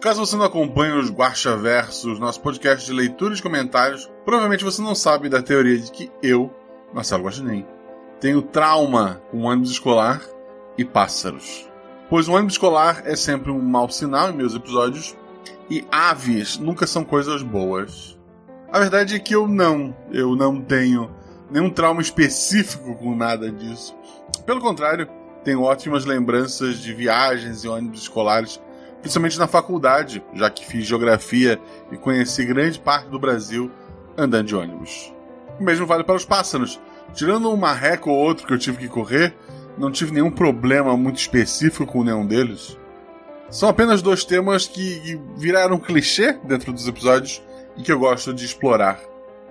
Caso você não acompanhe os Guacha Versos, nosso podcast de leitura e comentários, provavelmente você não sabe da teoria de que eu, Marcelo Guaxinim, tenho trauma com ônibus escolar e pássaros. Pois o ônibus escolar é sempre um mau sinal em meus episódios e aves nunca são coisas boas. A verdade é que eu não, eu não tenho nenhum trauma específico com nada disso. Pelo contrário, tenho ótimas lembranças de viagens e ônibus escolares principalmente na faculdade, já que fiz geografia e conheci grande parte do Brasil andando de ônibus. O mesmo vale para os pássaros. Tirando um marreco ou outro que eu tive que correr, não tive nenhum problema muito específico com nenhum deles. São apenas dois temas que viraram clichê dentro dos episódios e que eu gosto de explorar.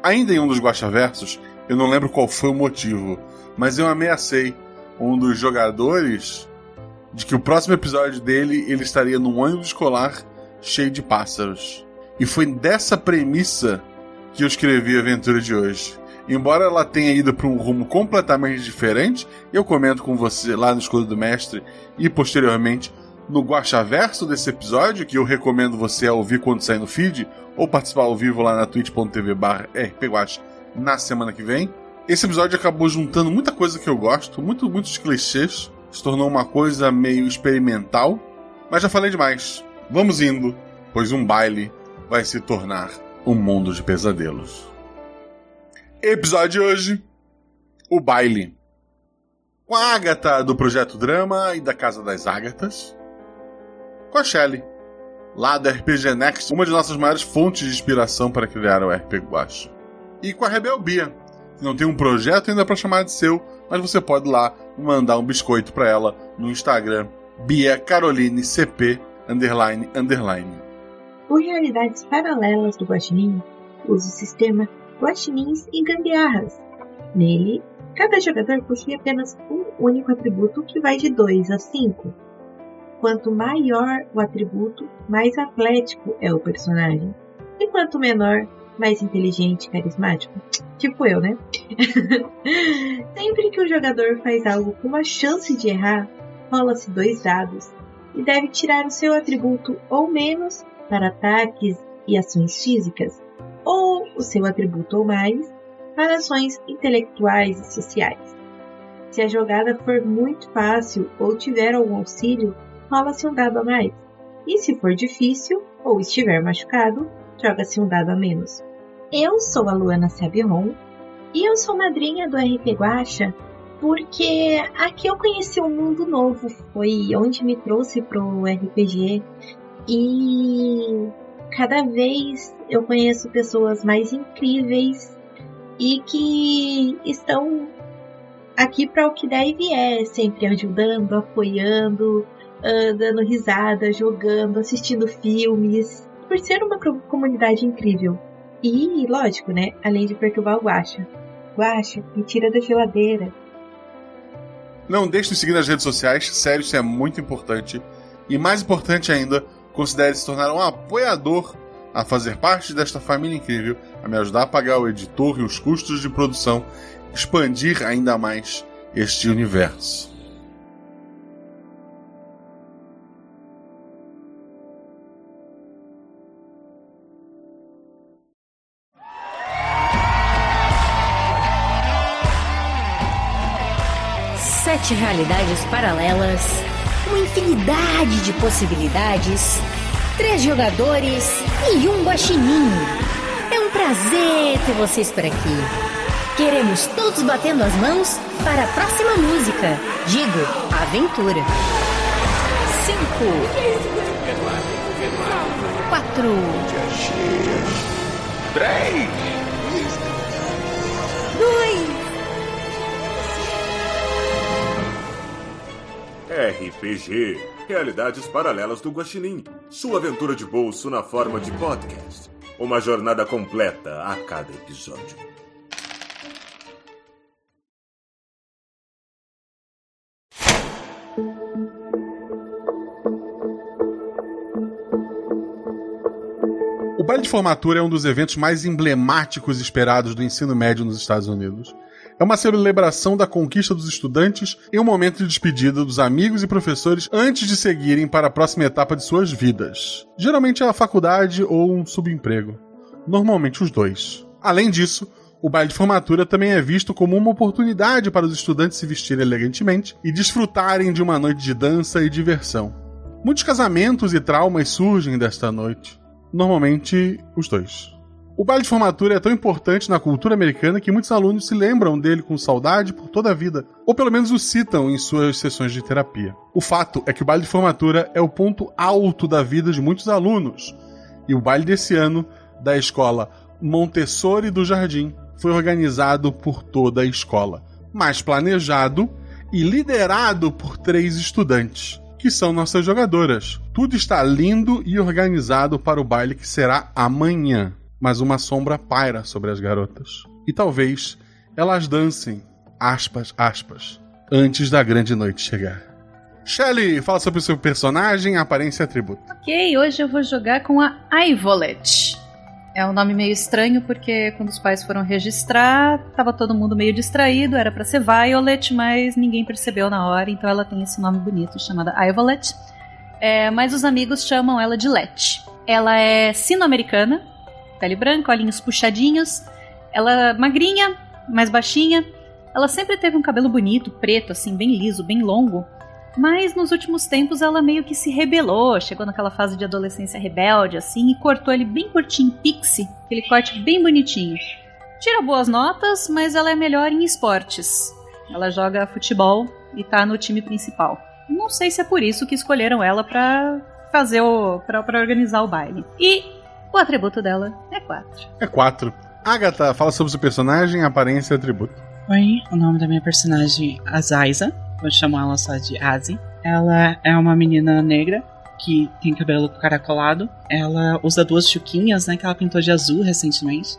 Ainda em um dos Guaxaversos, eu não lembro qual foi o motivo, mas eu ameacei um dos jogadores de que o próximo episódio dele ele estaria num ônibus escolar cheio de pássaros. E foi dessa premissa que eu escrevi a aventura de hoje. Embora ela tenha ido para um rumo completamente diferente, eu comento com você lá no Escudo do Mestre e posteriormente no Guaxaverso desse episódio, que eu recomendo você ouvir quando sair no feed, ou participar ao vivo lá na twitch.tv rpguax na semana que vem. Esse episódio acabou juntando muita coisa que eu gosto, muito, muitos clichês, se tornou uma coisa meio experimental. Mas já falei demais. Vamos indo, pois um baile vai se tornar um mundo de pesadelos. Episódio de hoje: O Baile. Com a Agatha do Projeto Drama e da Casa das Ágatas. Com a Shelley, lá da RPG Next, uma de nossas maiores fontes de inspiração para criar o RPG Guacha. E com a Rebel Bia, que não tem um projeto ainda para chamar de seu, mas você pode lá mandar um biscoito para ela no Instagram Bia Caroline CP underline underline. O Realidades Paralelas do Guaxinim usa o sistema Guaxinins e Gambiarras. Nele, cada jogador possui apenas um único atributo que vai de 2 a 5. Quanto maior o atributo, mais atlético é o personagem. E quanto menor, mais inteligente e carismático. Tipo eu, né? Sempre que o jogador faz algo com uma chance de errar, rola-se dois dados e deve tirar o seu atributo ou menos para ataques e ações físicas, ou o seu atributo ou mais para ações intelectuais e sociais. Se a jogada for muito fácil ou tiver algum auxílio, rola-se um dado a mais. E se for difícil ou estiver machucado, joga-se um dado a menos. Eu sou a Luana Sabiron e eu sou madrinha do RP Guacha porque aqui eu conheci um mundo novo, foi onde me trouxe pro RPG e cada vez eu conheço pessoas mais incríveis e que estão aqui para o que deve é, sempre ajudando, apoiando, uh, dando risada, jogando, assistindo filmes, por ser uma comunidade incrível. E, lógico, né? Além de perturbar o Guacha. Guacha, me tira da geladeira. Não deixe de seguir nas redes sociais, sério, isso é muito importante. E mais importante ainda, considere se tornar um apoiador a fazer parte desta família incrível, a me ajudar a pagar o editor e os custos de produção, expandir ainda mais este universo. Sete realidades paralelas, uma infinidade de possibilidades, três jogadores e um guaxinim. É um prazer ter vocês por aqui. Queremos todos batendo as mãos para a próxima música. Digo, aventura. Cinco. Quatro. Três. Dois. RPG Realidades Paralelas do Guaxinim. Sua aventura de bolso na forma de podcast. Uma jornada completa a cada episódio. O baile de formatura é um dos eventos mais emblemáticos esperados do ensino médio nos Estados Unidos É uma celebração da conquista dos estudantes e um momento de despedida dos amigos e professores antes de seguirem para a próxima etapa de suas vidas. Geralmente é a faculdade ou um subemprego. Normalmente os dois. Além disso, o baile de formatura também é visto como uma oportunidade para os estudantes se vestirem elegantemente e desfrutarem de uma noite de dança e diversão. Muitos casamentos e traumas surgem desta noite. Normalmente, os dois. O baile de formatura é tão importante na cultura americana que muitos alunos se lembram dele com saudade por toda a vida, ou pelo menos o citam em suas sessões de terapia. O fato é que o baile de formatura é o ponto alto da vida de muitos alunos, e o baile desse ano, da escola Montessori do Jardim, foi organizado por toda a escola, mas planejado e liderado por três estudantes, que são nossas jogadoras. Tudo está lindo e organizado para o baile que será amanhã, mas uma sombra paira sobre as garotas. E talvez elas dancem, aspas, aspas, antes da grande noite chegar. Shelly, fala sobre o seu personagem, aparência e atributo. Ok, hoje eu vou jogar com a Ivolet. É um nome meio estranho porque quando os pais foram registrar, tava todo mundo meio distraído, era para ser Violet, mas ninguém percebeu na hora, então ela tem esse nome bonito chamada Ivolet. É, mas os amigos chamam ela de Let. Ela é sino-americana, pele branca, olhinhos puxadinhos. Ela magrinha, mais baixinha. Ela sempre teve um cabelo bonito, preto, assim, bem liso, bem longo. Mas nos últimos tempos ela meio que se rebelou, chegou naquela fase de adolescência rebelde, assim, e cortou ele bem curtinho, pixie, aquele corte bem bonitinho. Tira boas notas, mas ela é melhor em esportes. Ela joga futebol e tá no time principal. Não sei se é por isso que escolheram ela pra fazer o. pra, pra organizar o baile. E o atributo dela é 4. É 4. Agatha, fala sobre o seu personagem, aparência e atributo. Oi, o nome da minha personagem é Azaisa vou chamar ela só de Azi. Ela é uma menina negra que tem cabelo caracolado. Ela usa duas chuquinhas, né, que ela pintou de azul recentemente.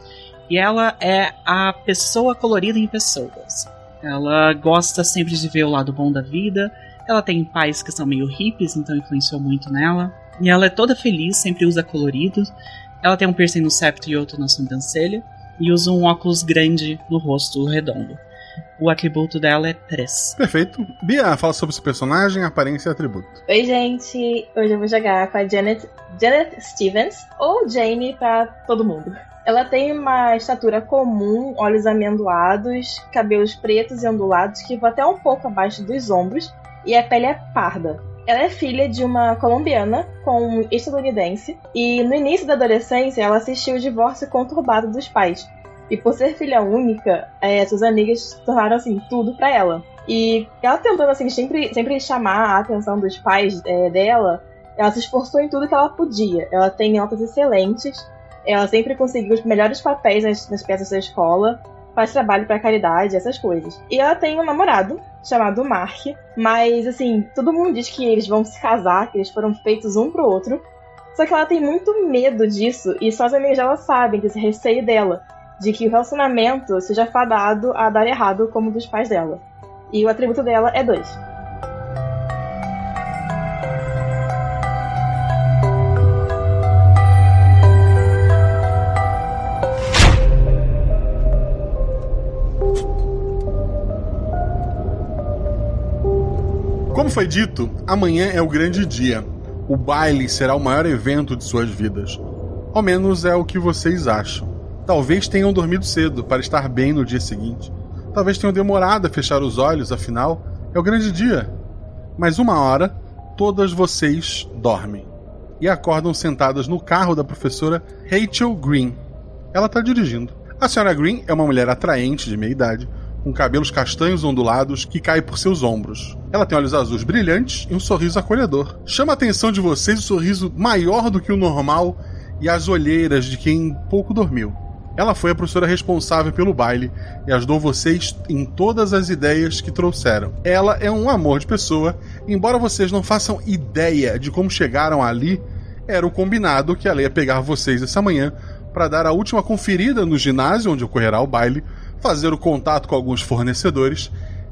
E ela é a pessoa colorida em pessoas. Ela gosta sempre de ver o lado bom da vida. Ela tem pais que são meio hippies, então influenciou muito nela. E ela é toda feliz, sempre usa coloridos. Ela tem um piercing no septo e outro na sobrancelha. E usa um óculos grande no rosto redondo. O atributo dela é 3. Perfeito. Bia, fala sobre esse personagem, aparência e atributo. Oi, gente. Hoje eu vou jogar com a Janet, Janet Stevens, ou Jane para todo mundo. Ela tem uma estatura comum, olhos amendoados, cabelos pretos e ondulados que vão até um pouco abaixo dos ombros, e a pele é parda. Ela é filha de uma colombiana com um estadunidense, e no início da adolescência ela assistiu o divórcio conturbado dos pais, e por ser filha única, é, suas amigas tornaram assim tudo para ela. E ela tentando assim sempre, sempre chamar a atenção dos pais é, dela, ela se esforçou em tudo que ela podia. Ela tem notas excelentes, ela sempre conseguiu os melhores papéis nas, nas peças da escola, faz trabalho para caridade, essas coisas. E ela tem um namorado chamado Mark, mas assim, todo mundo diz que eles vão se casar, que eles foram feitos um pro outro. Só que ela tem muito medo disso e só as amigas dela sabem desse receio dela de que o relacionamento seja fadado a dar errado como dos pais dela. E o atributo dela é 2. Como foi dito, amanhã é o grande dia. O baile será o maior evento de suas vidas. Ao menos é o que vocês acham. Talvez tenham dormido cedo para estar bem no dia seguinte. Talvez tenham demorado a fechar os olhos, afinal, é o grande dia. Mas uma hora, todas vocês dormem e acordam sentadas no carro da professora Rachel Green. Ela está dirigindo. A senhora Green é uma mulher atraente de meia idade, com cabelos castanhos ondulados que caem por seus ombros. Ela tem olhos azuis brilhantes e um sorriso acolhedor. Chama a atenção de vocês o sorriso maior do que o normal e as olheiras de quem pouco dormiu. Ela foi a professora responsável pelo baile e ajudou vocês em todas as ideias que trouxeram. Ela é um amor de pessoa, embora vocês não façam ideia de como chegaram ali, era o combinado que ela ia pegar vocês essa manhã para dar a última conferida no ginásio onde ocorrerá o baile, fazer o contato com alguns fornecedores,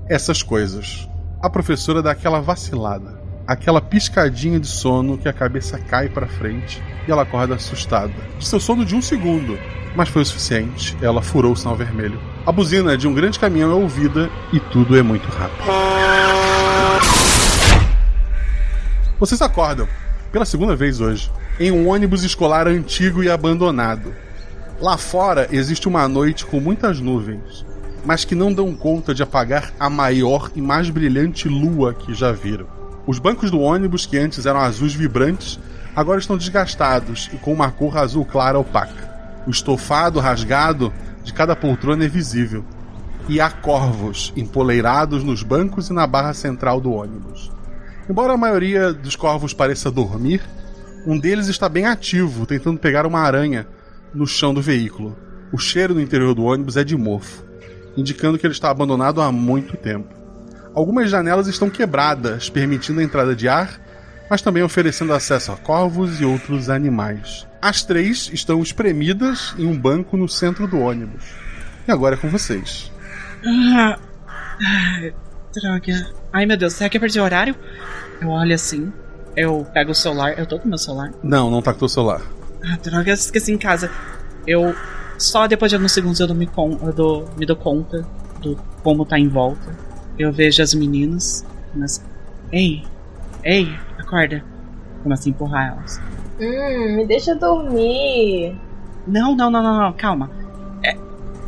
essas coisas. A professora dá aquela vacilada. aquela piscadinha de sono que a cabeça cai para frente e ela acorda assustada. Seu sono de um segundo, mas foi o suficiente. Ela furou o sinal vermelho. A buzina de um grande caminhão é ouvida e tudo é muito rápido. Vocês acordam, pela segunda vez hoje, em um ônibus escolar antigo e abandonado. Lá fora existe uma noite com muitas nuvens, mas que não dão conta de apagar a maior e mais brilhante lua que já viram. Os bancos do ônibus, que antes eram azuis vibrantes, agora estão desgastados e com uma cor azul clara opaca. O estofado rasgado de cada poltrona é visível. E há corvos empoleirados nos bancos e na barra central do ônibus. Embora a maioria dos corvos pareça dormir, um deles está bem ativo, tentando pegar uma aranha no chão do veículo. O cheiro no interior do ônibus é de mofo, indicando que ele está abandonado há muito tempo. Algumas janelas estão quebradas, permitindo a entrada de ar, mas também oferecendo acesso a corvos e outros animais. As três estão espremidas em um banco no centro do ônibus. E agora é com vocês. Ah, ai, droga. Ai meu Deus, será que eu perdi o horário? Eu olho assim, eu pego o celular. Eu tô com meu celular? Não, não tá com o celular. Ah, droga, eu esqueci em casa. Eu. Só depois de alguns segundos eu, me, con eu dou, me dou conta do como tá em volta. Eu vejo as meninas. Mas. Ei! Ei! Acorda! Começo a empurrar elas. Hum, me deixa dormir. Não, não, não, não, não, calma. É,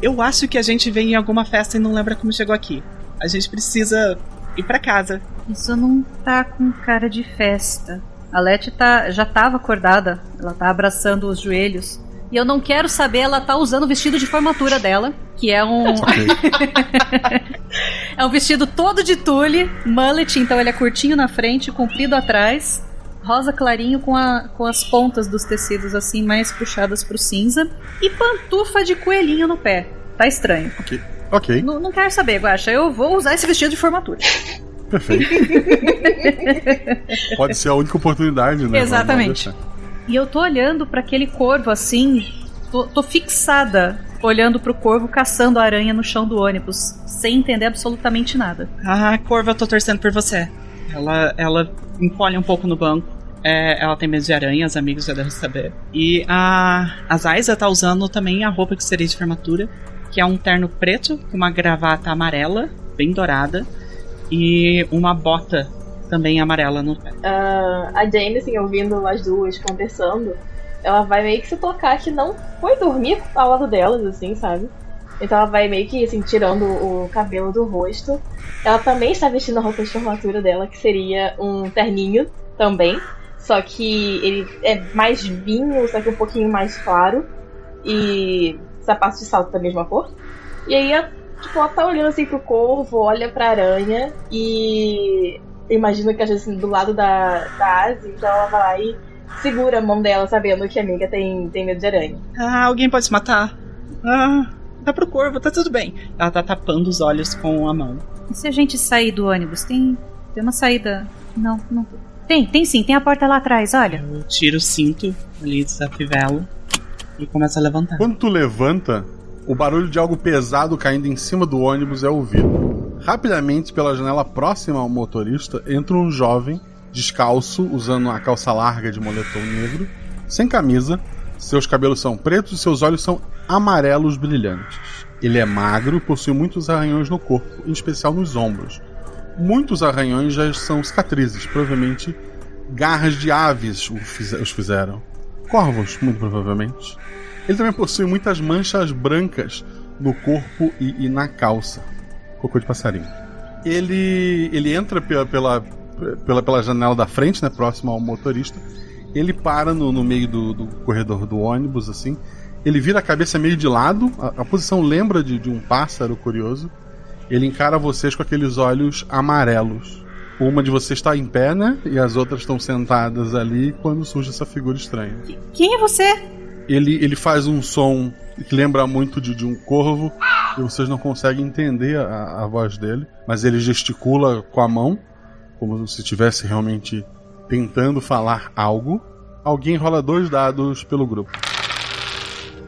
eu acho que a gente veio em alguma festa e não lembra como chegou aqui. A gente precisa ir para casa. Isso não tá com cara de festa. A Leti tá, já tava acordada, ela tá abraçando os joelhos. E eu não quero saber, ela tá usando o vestido de formatura dela, que é um. é um vestido todo de tule, mullet, então ele é curtinho na frente, comprido atrás, rosa clarinho com, a, com as pontas dos tecidos assim mais puxadas pro cinza, e pantufa de coelhinho no pé. Tá estranho. Ok. Ok. Não, não quero saber, Guaxa, eu vou usar esse vestido de formatura. Perfeito. Pode ser a única oportunidade, né? Exatamente. E eu tô olhando para aquele corvo assim, tô, tô, fixada olhando pro corvo caçando a aranha no chão do ônibus, sem entender absolutamente nada. Ah, corvo, eu tô torcendo por você. Ela, ela encolhe um pouco no banco. É, ela tem medo de aranha, os amigos já devem saber. E a, a Zaiza tá usando também a roupa que seria de formatura, que é um terno preto com uma gravata amarela, bem dourada, e uma bota também amarela no pé. Uh, a Jane, assim, ouvindo as duas conversando, ela vai meio que se tocar que não foi dormir ao lado delas, assim, sabe? Então ela vai meio que, assim, tirando o cabelo do rosto. Ela também está vestindo a roupa de formatura dela, que seria um terninho também. Só que ele é mais vinho, só que um pouquinho mais claro. E sapato de salto da mesma cor. E aí, tipo, ela tá olhando assim pro corvo, olha pra aranha e imagina que a gente assim, do lado da, da Asi, então ela vai lá e segura a mão dela, sabendo que a amiga tem, tem medo de aranha. Ah, alguém pode se matar. Ah, dá pro corvo, tá tudo bem. Ela tá tapando os olhos com a mão. E se a gente sair do ônibus? Tem, tem uma saída. Não, não. Tem, tem sim, tem a porta lá atrás, olha. Eu tiro o cinto ali da fivela e começa a levantar. Quando tu levanta, o barulho de algo pesado caindo em cima do ônibus é ouvido. Rapidamente, pela janela próxima ao motorista, entra um jovem, descalço, usando uma calça larga de moletom negro, sem camisa. Seus cabelos são pretos e seus olhos são amarelos brilhantes. Ele é magro e possui muitos arranhões no corpo, em especial nos ombros. Muitos arranhões já são cicatrizes, provavelmente garras de aves os fizeram. Corvos, muito provavelmente. Ele também possui muitas manchas brancas no corpo e, e na calça. Cocô de passarinho. Ele, ele entra pela, pela, pela, pela janela da frente, né, próximo ao motorista. Ele para no, no meio do, do corredor do ônibus, assim. Ele vira a cabeça meio de lado. A, a posição lembra de, de um pássaro curioso. Ele encara vocês com aqueles olhos amarelos. Uma de vocês está em pé, né? E as outras estão sentadas ali quando surge essa figura estranha. Quem é você? Ele, ele faz um som que lembra muito de, de um corvo e vocês não conseguem entender a, a voz dele, mas ele gesticula com a mão, como se estivesse realmente tentando falar algo. Alguém rola dois dados pelo grupo.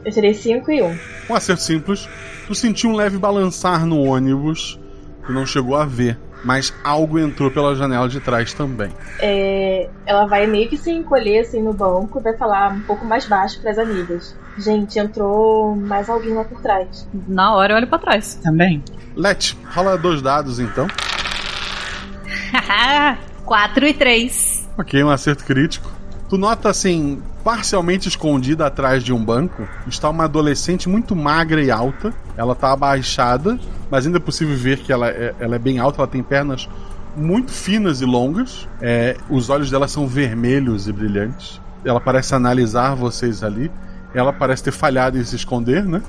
Eu tirei 5 e 1. Um. Um acerto simples. Tu sentiu um leve balançar no ônibus. Tu não chegou a ver. Mas algo entrou pela janela de trás também. É, ela vai meio que se encolher assim no banco, vai falar um pouco mais baixo para as amigas. Gente, entrou mais alguém lá por trás. Na hora eu olho pra trás. Também. Let, rola dois dados então. 4 e 3. Ok, um acerto crítico. Tu nota assim, parcialmente escondida atrás de um banco, está uma adolescente muito magra e alta. Ela está abaixada, mas ainda é possível ver que ela é, ela é bem alta, ela tem pernas muito finas e longas. É, os olhos dela são vermelhos e brilhantes. Ela parece analisar vocês ali. Ela parece ter falhado em se esconder, né?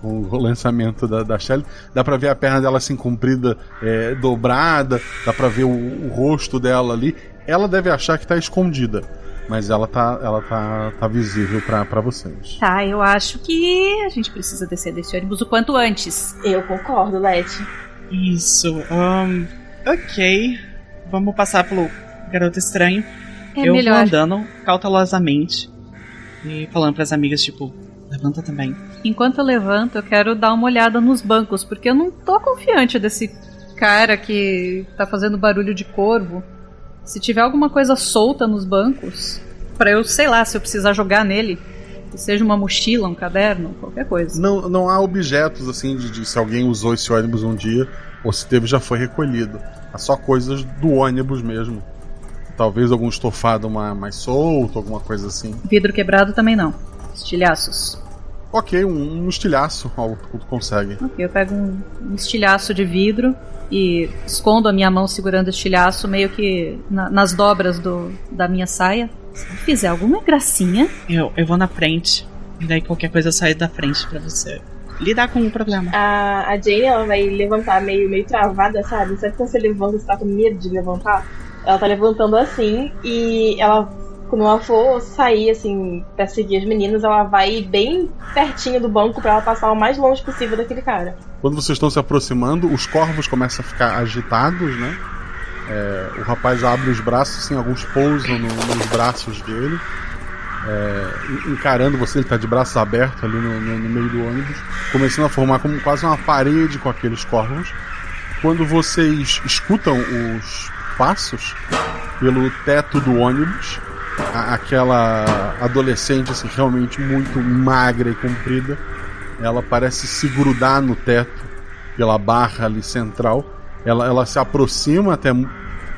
Com o lançamento da, da Shelly. Dá pra ver a perna dela assim comprida, é, dobrada. Dá pra ver o, o rosto dela ali. Ela deve achar que tá escondida. Mas ela tá, ela tá, tá visível para vocês. Tá, eu acho que a gente precisa descer desse ônibus o quanto antes. Eu concordo, Leti. Isso. Um, ok. Vamos passar pelo garoto estranho. É eu melhor. vou andando cautelosamente e falando pras amigas, tipo, levanta também. Enquanto eu levanto, eu quero dar uma olhada nos bancos, porque eu não tô confiante desse cara que tá fazendo barulho de corvo. Se tiver alguma coisa solta nos bancos, pra eu, sei lá, se eu precisar jogar nele, que seja uma mochila, um caderno, qualquer coisa. Não, não há objetos assim de, de se alguém usou esse ônibus um dia ou se teve já foi recolhido. Há só coisas do ônibus mesmo. Talvez algum estofado ma- mais solto, alguma coisa assim. Vidro quebrado também não. Estilhaços. Ok, um, um estilhaço, algo que tu consegue. Ok, eu pego um, um estilhaço de vidro e escondo a minha mão segurando o estilhaço meio que na- nas dobras do, da minha saia. Se eu fizer alguma gracinha, Eu, eu vou na frente. E daí qualquer coisa eu saio da frente pra você lidar com o problema. A, a Jane, ela vai levantar meio, meio travada, sabe? Sabe quando você levanta, você tá com medo de levantar? Ela tá levantando assim e ela, quando ela for sair, assim, pra seguir as meninas, ela vai bem pertinho do banco pra ela passar o mais longe possível daquele cara. Quando vocês estão se aproximando, os corvos começam a ficar agitados, né? É, o rapaz abre os braços, assim, alguns pousam no- nos braços dele. É, en- encarando você, ele está de braços abertos ali no, no- no meio do ônibus, começando a formar como quase uma parede com aqueles corvos. Quando vocês escutam os passos pelo teto do ônibus, a- aquela adolescente assim, realmente muito magra e comprida, ela parece se grudar no teto pela barra ali central. Ela, ela se aproxima até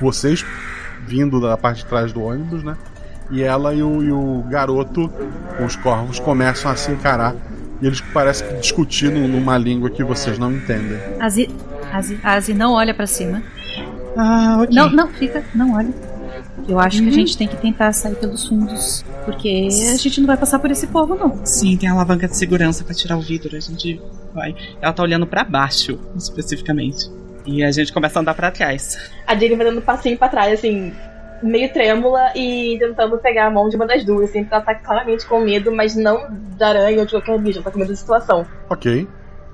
vocês, vindo da parte de trás do ônibus, né? E ela e o, e o garoto, com os corvos, começam a se encarar. E eles parecem que discutindo numa língua que vocês não entendem. Azi, Azi, Azi não olha pra cima. Ah, ok. Não, não, fica, não olha. Eu acho que a gente tem que tentar sair pelos fundos, porque a gente não vai passar por esse povo, não. Sim, tem a alavanca de segurança pra tirar o vidro. A gente vai. Ela tá olhando pra baixo, especificamente. E a gente começa a andar pra trás. A Jane vai dando um passinho pra trás, assim, meio trêmula e tentando pegar a mão de uma das duas, assim, porque ela tá claramente com medo, mas não da aranha ou de qualquer bicho, ela tá com medo da situação. Ok.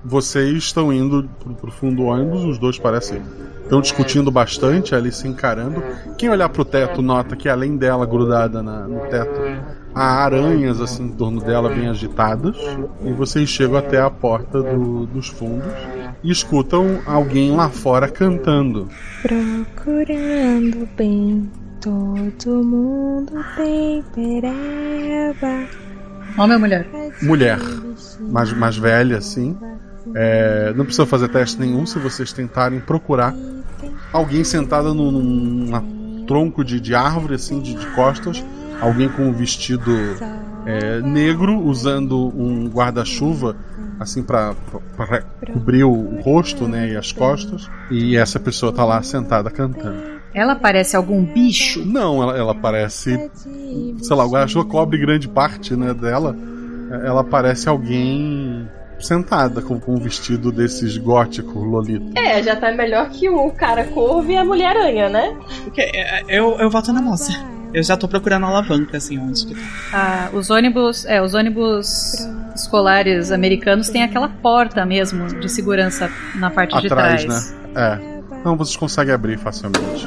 Vocês estão indo pro, pro fundo do ônibus, os dois parecem. Estão discutindo bastante ali, se encarando. Quem olhar pro teto nota que além dela grudada na- no teto, há aranhas assim em torno dela bem agitadas. E vocês chegam até a porta do- dos fundos e escutam alguém lá fora cantando. Procurando bem, todo mundo tem pereba. Homem ou mulher? Mulher, mais, mais velha assim. É, não precisa fazer teste nenhum se vocês tentarem procurar alguém sentada num, num tronco de, de árvore, assim, de, de costas. Alguém com um vestido é, negro, usando um guarda-chuva, assim, para cobrir o, rosto né, e as costas. E essa pessoa tá lá sentada cantando. Ela parece algum bicho? Não, ela, ela parece. Sei lá, o guarda-chuva cobre grande parte né, dela. Ela parece alguém sentada com, com um vestido desses gótico lolita. É, já tá melhor que o cara corvo e a mulher-aranha, né? Porque é, eu, eu voto na moça. Eu já tô procurando a alavanca, assim, onde que tá. Ah, os ônibus, é, os ônibus escolares americanos têm aquela porta mesmo de segurança na parte de Atrás, trás. né? É. Não, vocês conseguem abrir facilmente.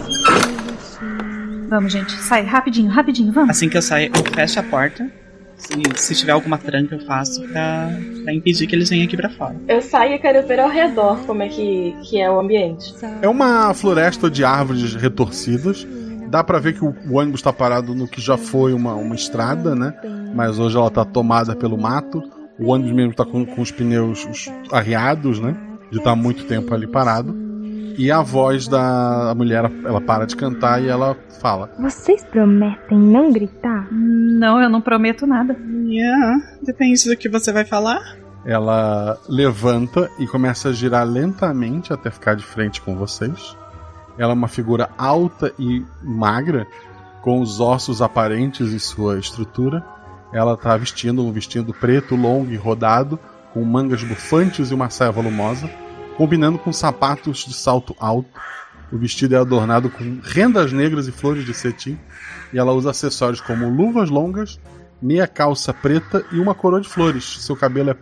Vamos, gente, sai rapidinho, rapidinho, vamos. Assim que eu saio, eu fecho a porta Se, se tiver alguma tranca, eu faço pra, pra impedir que eles venham aqui pra fora. Eu saio e quero ver ao redor como é que, que é o ambiente. É uma floresta de árvores retorcidas. Dá pra ver que o, o ônibus tá parado no que já foi uma, uma estrada, né? Mas hoje ela tá tomada pelo mato. O ônibus mesmo tá com, com os pneus os arriados, né? De estar muito tempo ali parado. E a voz da mulher, ela para de cantar e ela fala: Vocês prometem não gritar? Não, eu não prometo nada. Yeah, depende do que você vai falar. Ela levanta e começa a girar lentamente até ficar de frente com vocês. Ela é uma figura alta e magra, com os ossos aparentes em sua estrutura. Ela está vestindo um vestido preto, longo e rodado, com mangas bufantes e uma saia volumosa, combinando com sapatos de salto alto. O vestido é adornado com rendas negras e flores de cetim, e ela usa acessórios como luvas longas, meia calça preta e uma coroa de flores. Seu cabelo é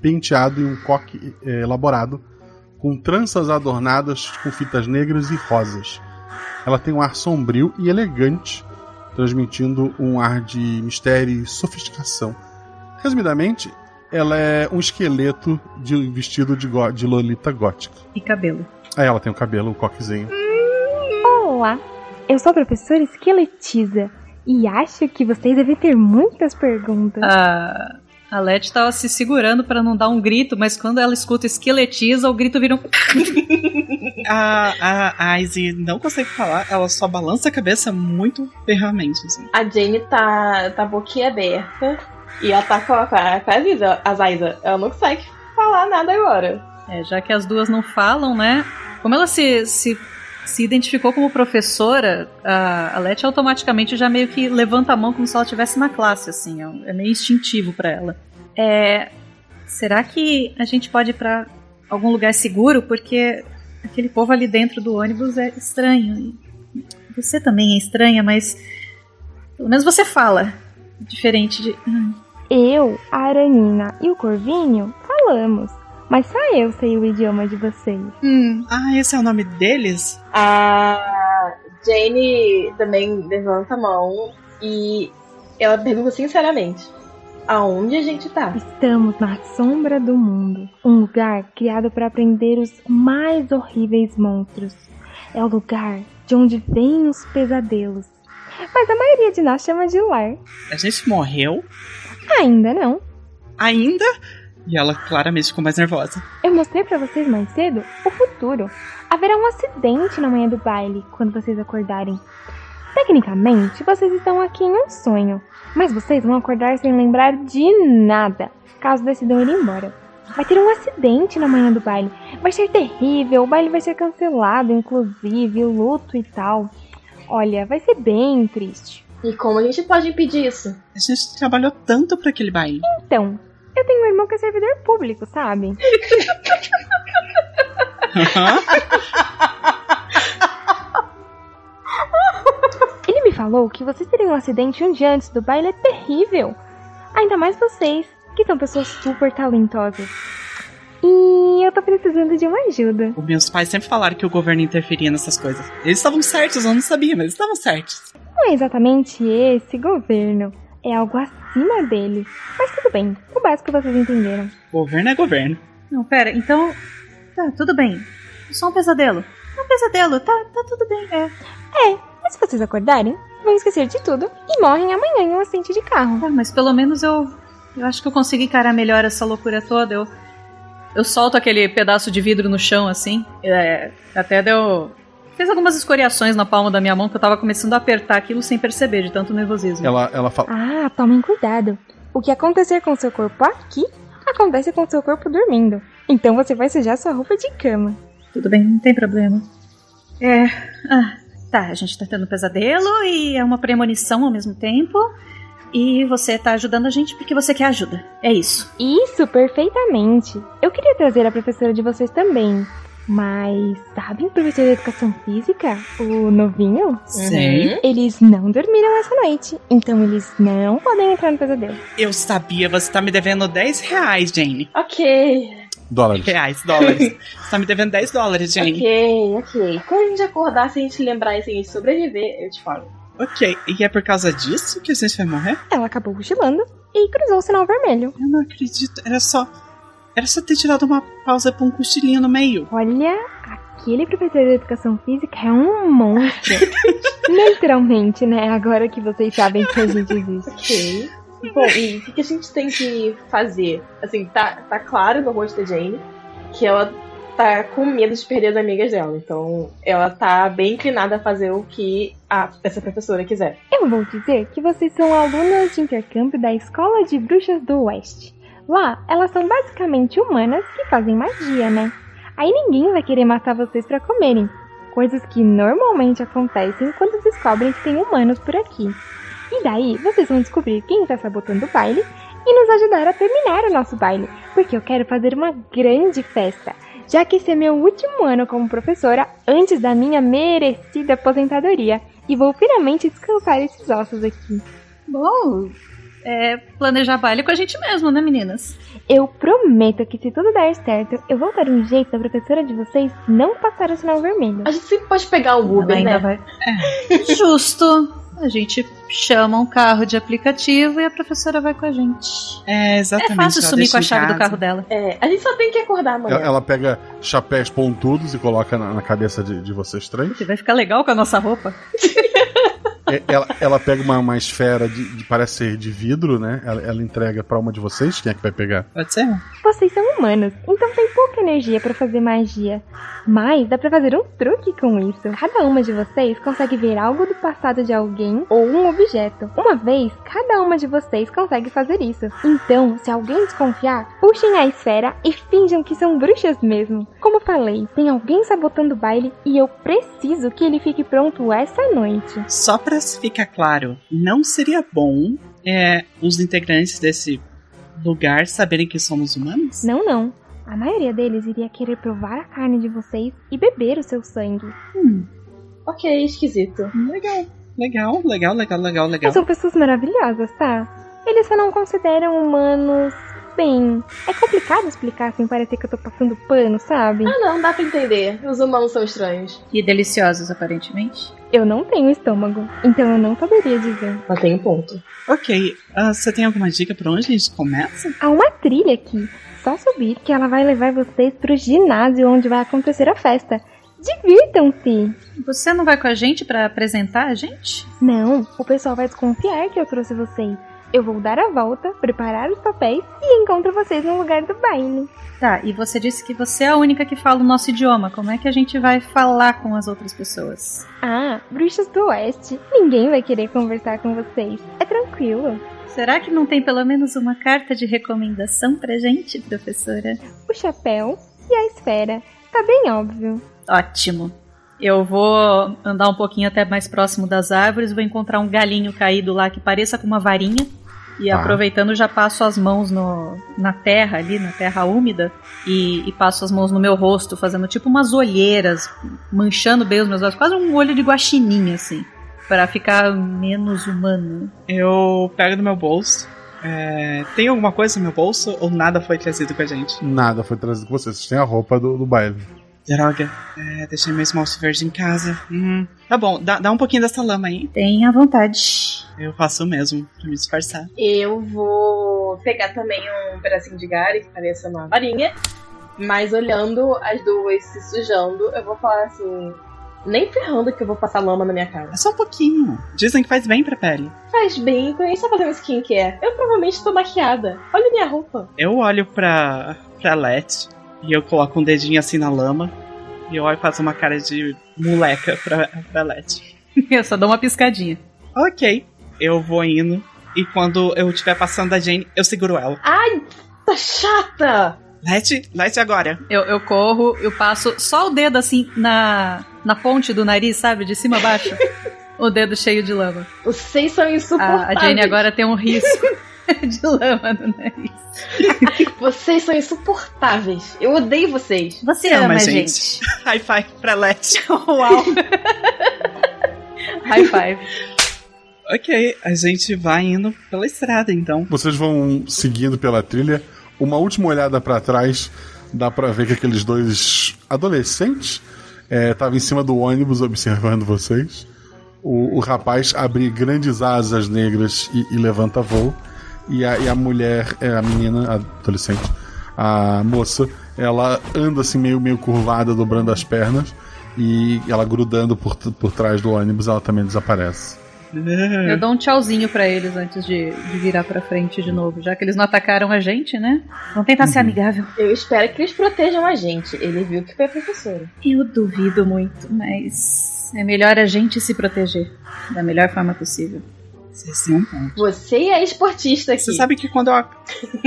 penteado em um coque eh, elaborado, com tranças adornadas com fitas negras e rosas. Ela tem um ar sombrio e elegante, transmitindo um ar de mistério e sofisticação. Resumidamente, ela é um esqueleto de vestido de, go- de lolita gótica. E cabelo. Aí ela tem o cabelo, o coquezinho. Olá, eu sou a professora Esqueletiza e acho que vocês devem ter muitas perguntas. A, a Let tava se segurando pra não dar um grito, mas quando ela escuta esqueletiza, o grito vira um. A, a, a Izzy não consegue falar, ela só balança a cabeça muito ferramente. Assim. A Jane tá, tá boquiaberta e ela tá com a, com a, com a Zaiza. Ela não consegue falar nada agora. É, já que as duas não falam, né? Como ela se, se, se identificou como professora, a, a Let automaticamente já meio que levanta a mão como se ela estivesse na classe, assim. É, é meio instintivo pra ela. É, será que a gente pode ir pra algum lugar seguro? Porque aquele povo ali dentro do ônibus é estranho. Você também é estranha, mas pelo menos você fala. Diferente de. Hum, Eu, a Aranina e o Corvinho falamos, mas só eu sei o idioma de vocês. hum, Ah, esse é o nome deles? A Jane também levanta a mão e ela pergunta sinceramente: aonde a gente tá? Estamos na sombra do mundo, um lugar criado para prender os mais horríveis monstros. É o lugar de onde vêm os pesadelos. Mas a maioria de nós chama de lar. A gente morreu Ainda não. ainda? E ela claramente ficou mais nervosa. Eu mostrei pra vocês mais cedo o futuro. Haverá um acidente na manhã do baile quando vocês acordarem. Tecnicamente, vocês estão aqui em um sonho, mas vocês vão acordar sem lembrar de nada, caso decidam ir embora. Vai ter um acidente na manhã do baile. Vai ser terrível, o baile vai ser cancelado, inclusive, o luto e tal. Olha, vai ser bem triste. E como a gente pode impedir isso? A gente trabalhou tanto pra aquele baile. Então, eu tenho um irmão que é servidor público, sabe? Ele me falou que vocês terem um acidente um dia antes do baile é terrível. Ainda mais vocês, que são pessoas super talentosas. E eu tô precisando de uma ajuda. Os meus pais sempre falaram que o governo interferia nessas coisas. Eles estavam certos, eu não sabia, mas eles estavam certos. Não é exatamente esse governo. É algo acima dele. Mas tudo bem, o básico vocês entenderam. Governo é governo. Não, pera, então. Tá, tudo bem. É só um pesadelo. É um pesadelo, tá, tá tudo bem. É. É, mas se vocês acordarem, vão esquecer de tudo e morrem amanhã em um acidente de carro. Tá, mas pelo menos eu. Eu acho que eu consigo encarar melhor essa loucura toda. Eu. Eu solto aquele pedaço de vidro no chão, assim. É, até deu. Fez algumas escoriações na palma da minha mão que eu tava começando a apertar aquilo sem perceber, de tanto nervosismo. Ela, ela fala: Ah, tomem cuidado. O que acontecer com seu corpo aqui, acontece com seu corpo dormindo. Então você vai sujar sua roupa de cama. Tudo bem, não tem problema. É. ah, tá, a gente tá tendo um pesadelo e é uma premonição ao mesmo tempo. E você tá ajudando a gente porque você quer ajuda. É isso. Isso, perfeitamente. Eu queria trazer a professora de vocês também. Mas, sabem, professor de educação física? O novinho? Sim. Eles não dormiram essa noite. Então eles não podem entrar no pesadelo. Eu sabia, você tá me devendo 10 reais, Jane. Ok, dólares. Reais, dólares. você tá me devendo 10 dólares, Jane. ok, ok. Quando a gente acordar, se a gente lembrar e se a gente sobreviver, eu te falo. Ok, e é por causa disso que a gente vai morrer? Ela acabou cochilando e cruzou o sinal vermelho. Eu não acredito. Era só. Era só ter tirado uma pausa pra um cochilinho no meio. Olha, aquele professor de educação física é um monstro. Literalmente, né? Agora que vocês sabem que a gente existe. Ok. Bom, e o que que a gente tem que fazer? Assim, tá, tá claro no rosto da Jane que ela tá com medo de perder as amigas dela. Então, ela tá bem inclinada a fazer o que a, essa professora quiser. Eu vou dizer que vocês são alunas de intercâmbio da Escola de Bruxas do Oeste. Lá, elas são basicamente humanas que fazem magia, né? Aí ninguém vai querer matar vocês pra comerem. Coisas que normalmente acontecem quando descobrem que tem humanos por aqui. E daí, vocês vão descobrir quem está sabotando o baile e nos ajudar a terminar o nosso baile, porque eu quero fazer uma grande festa, já que esse é meu último ano como professora antes da minha merecida aposentadoria, e vou finalmente descansar esses ossos aqui. Bom, é planejar baile com a gente mesmo, né, meninas? Eu prometo que se tudo der certo, eu vou dar um jeito da professora de vocês não passar o sinal vermelho. A gente sempre pode pegar o Uber, né? vai. É. Justo. A gente chama um carro de aplicativo e a professora vai com a gente. É, É exatamente. fácil ela sumir com a chave do carro dela. É, a gente só tem que acordar amanhã. Ela, ela pega chapéus pontudos e coloca na, na cabeça de, de vocês três. Vai ficar legal com a nossa roupa. É, ela, ela pega uma, uma esfera de, de- parece ser de vidro, né? Ela, ela entrega pra uma de vocês. Quem é que vai pegar? Pode ser? Vocês são humanos, então tem pouca energia pra fazer magia. Mas dá pra fazer um truque com isso. Cada uma de vocês consegue ver algo do passado de alguém ou um objeto. Uma vez, cada uma de vocês consegue fazer isso. Então, se alguém desconfiar, puxem a esfera e finjam que são bruxas mesmo. Como falei, tem alguém sabotando o baile e eu preciso que ele fique pronto essa noite. Só pra ficar claro, não seria bom é, os integrantes desse lugar saberem que somos humanos? Não, não. A maioria deles iria querer provar a carne de vocês e beber o seu sangue. Ok, esquisito. Legal, legal, legal, legal, legal, legal. Mas são pessoas maravilhosas, tá? Eles só não consideram humanos. Bem, é complicado explicar sem parecer que eu tô passando pano, sabe? Ah, não, dá pra entender. Os humanos são estranhos. E deliciosos, aparentemente. Eu não tenho estômago, então eu não saberia dizer. Mas tem um ponto. Ok, ah, você tem alguma dica pra onde a gente começa? Há uma trilha aqui. Só subir que ela vai levar vocês pro ginásio onde vai acontecer a festa. Divirtam-se! Você não vai com a gente pra apresentar a gente? Não, o pessoal vai desconfiar que eu trouxe vocês. Eu vou dar a volta, preparar os papéis e encontro vocês no lugar do baile. Tá, e você disse que você é a única que fala o nosso idioma. Como é que a gente vai falar com as outras pessoas? Ah, bruxas do oeste. Ninguém vai querer conversar com vocês. É tranquilo. Será que não tem pelo menos uma carta de recomendação pra gente, professora? O chapéu e a esfera. Tá bem óbvio. Ótimo. Eu vou andar um pouquinho até mais próximo das árvores, vou encontrar um galinho caído lá que pareça com uma varinha. E Tá. aproveitando, já passo as mãos no, na terra ali, na terra úmida, e, e passo as mãos no meu rosto, fazendo tipo umas olheiras, manchando bem os meus olhos, quase um olho de guaxinim, assim, Pra ficar menos humano. Eu pego do meu bolso. É, tem alguma coisa no meu bolso ou nada foi trazido com a gente? Nada foi trazido com vocês. Vocês têm a roupa do, do baile. Droga, é, deixei meu esmalte verde em casa. Hum, tá bom, dá, dá um pouquinho dessa lama aí. Tenha vontade. Eu faço o mesmo, pra me disfarçar. Eu vou pegar também um pedacinho de galho que pareça uma varinha. Mas olhando as duas se sujando, eu vou falar assim. Nem ferrando que eu vou passar lama na minha cara. É só um pouquinho. Dizem que faz bem pra pele. Faz bem, quando a gente tá fazendo skincare. Eu provavelmente tô maquiada. Olha minha roupa. Eu olho pra, pra Let e eu coloco um dedinho assim na lama. E eu olho e faço uma cara de moleca pra, pra Let. Eu só dou uma piscadinha. Ok, eu vou indo. E quando eu estiver passando da Jane, eu seguro ela. Ai, tá chata! Let, Let agora. Eu, eu corro, eu passo só o dedo assim na, na ponte do nariz, sabe? De cima a baixo. o dedo cheio de lama. Vocês são A, insuportáveis. a Jane agora tem um risco de lama no nariz. Vocês são insuportáveis. Eu odeio vocês. Você Não, ama, mas, gente. gente. High five pra Let. Uau! High five. ok, a gente vai indo pela estrada então. Vocês vão seguindo pela trilha. Uma última olhada pra trás, dá pra ver que aqueles dois adolescentes estavam em cima do ônibus observando vocês. o, o rapaz abre grandes asas negras e, e levanta voo. E a, e a mulher, é, a menina, a adolescente, a moça, ela anda assim meio, meio curvada, dobrando as pernas. E ela grudando por, por trás do ônibus, ela também desaparece. Eu dou um tchauzinho pra eles antes de, de virar pra frente de novo, já que eles não atacaram a gente, né? Vamos tentar ser amigável. Eu espero que eles protejam a gente. Ele viu que foi a professora. Eu duvido muito, mas é melhor a gente se proteger da melhor forma possível. Você um ponto. Você é esportista aqui. Você sabe que quando eu.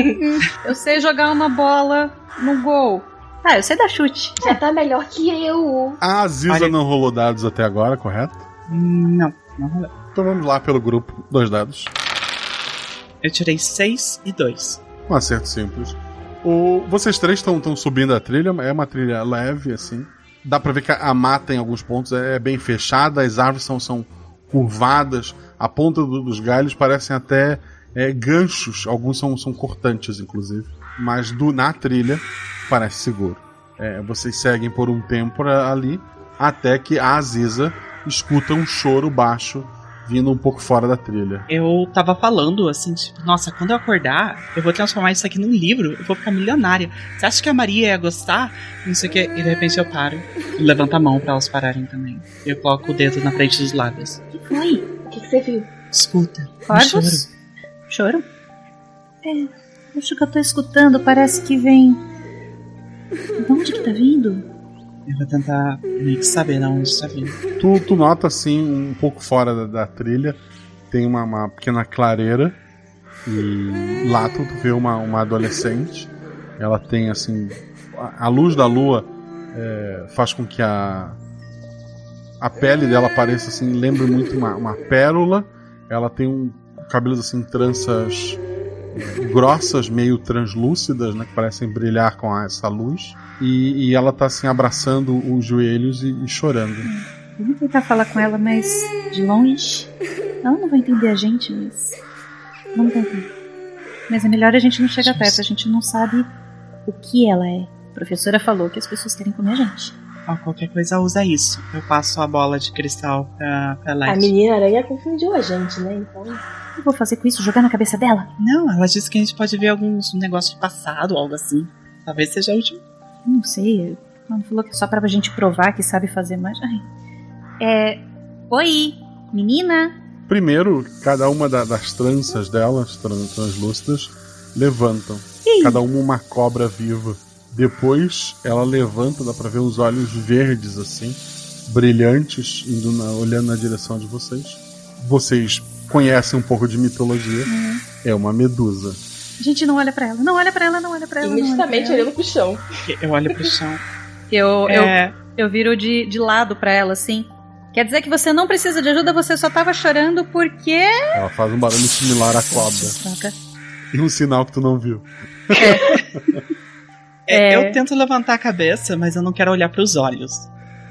Eu sei jogar uma bola no gol. Ah, eu sei dar chute. Já tá melhor que eu. A Aziza Olha- não rolou dados até agora, correto? Não, não rolou. Então vamos lá pelo grupo. Dois dados. Eu tirei 6 e 2. Um acerto simples. O, vocês três estão subindo a trilha, é uma trilha leve, assim. Dá pra ver que a mata em alguns pontos é bem fechada, as árvores são, são curvadas, a ponta do- dos galhos parecem até é, ganchos, alguns são, são cortantes, inclusive. Mas do, na trilha parece seguro. É, vocês seguem por um tempo ali, até que a Aziza escuta um choro baixo vindo um pouco fora da trilha. Eu tava falando assim, tipo, nossa, quando eu acordar, eu vou transformar isso aqui num livro, eu vou ficar milionária. Você acha que a Maria ia gostar? Não sei o que. E de repente eu paro e levanto a mão pra elas pararem também. Eu coloco o dedo na frente dos lábios. O que foi? O que, que você viu? Escuta. um Corvos? choro. Choro? É, acho que eu tô escutando, parece que vem. De onde que tá vindo? Eu vou tentar meio que saber de onde tá vindo. Tu, tu nota assim, um pouco fora da, da trilha, tem uma, uma pequena clareira e lá tu, tu vê uma, uma adolescente. Ela tem assim. A, a luz da lua é, faz com que a, a pele dela pareça assim, lembre muito uma, uma pérola. Ela tem um cabelos assim, tranças grossas, meio translúcidas, né, que parecem brilhar com essa luz. E, e ela tá assim abraçando os joelhos e- e chorando. Vamos tentar falar com ela, mas de longe. Ela não vai entender a gente, mas. Vamos tentar. Mas é melhor a gente não chegar perto, a gente não sabe o que ela é. A professora falou que as pessoas querem comer a gente. Ó, qualquer coisa usa isso. Eu passo a bola de cristal pra, pra A Leti. menina aranha confundiu a gente, né? Então. O que eu vou fazer com isso? Jogar na cabeça dela? Não, ela disse que a gente pode ver alguns negócios de passado, algo assim. Talvez seja útil. Não sei. Ela falou que é só pra gente provar que sabe fazer mais. Ai. É. Oi, menina. Primeiro, cada uma da- das tranças delas, tran- translúcidas, levantam. Cada uma uma cobra viva. Depois, ela levanta, dá pra ver os olhos verdes assim, brilhantes, indo na- olhando na direção de vocês. Vocês conhecem um pouco de mitologia. É uma medusa. A gente não olha pra ela, não olha pra ela, não olha pra ela. Imediatamente ela. olhando pro chão. Eu olho pro chão. Eu, eu, É, eu viro de, de lado pra ela, assim. Quer dizer que você não precisa de ajuda, você só tava chorando porque. Ela faz um barulho similar à cobra. E um sinal que tu não viu. é, É. Eu tento levantar a cabeça, mas eu não quero olhar pros olhos.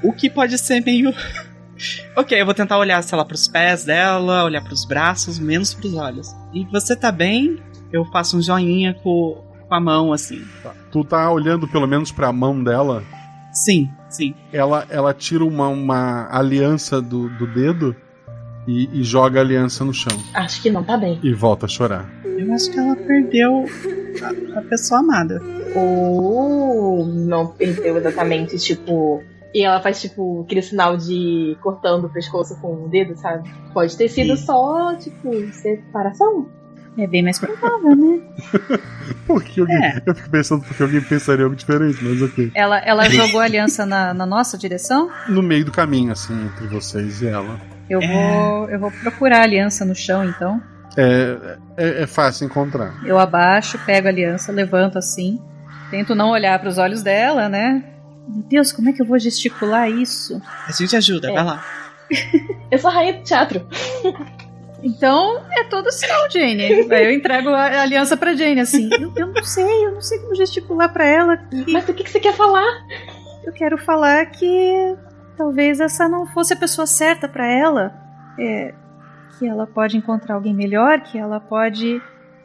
O que pode ser meio. ok, eu vou tentar olhar, sei lá, pros pés dela, olhar pros braços, menos pros olhos. E você tá bem? Eu faço um joinha com, com a mão, assim. Tá. Tu tá olhando pelo menos pra mão dela. Sim, sim. Ela, ela tira uma, uma aliança do, do dedo e, e joga a aliança no chão. Acho que não tá bem. E volta a chorar. Eu acho que ela perdeu a, a pessoa amada. Ou não perdeu exatamente, tipo. E ela faz, tipo, aquele sinal de cortando o pescoço com o dedo, sabe? Pode ter sido Sim. só, tipo, separação. É bem mais provável, né? Por que alguém, É. Eu fico pensando porque alguém pensaria algo diferente, mas ok. Ela, ela jogou a aliança na, na nossa direção. No meio do caminho, assim, entre vocês e ela. Eu É. vou, eu vou procurar a aliança no chão, então. É, é, é fácil encontrar. Eu abaixo, pego a aliança, levanto assim. Tento não olhar pros olhos dela, né? Meu Deus, como é que eu vou gesticular isso? A gente ajuda, É. vai lá. Eu sou a rainha do teatro. Então é todo seu, Jane. Aí eu entrego a a aliança pra Jane, assim. Eu, eu não sei, eu não sei como gesticular pra ela. que Mas o que, que você quer falar? eu quero falar que talvez essa não fosse a pessoa certa pra ela. É, que ela pode encontrar alguém melhor, que ela pode ir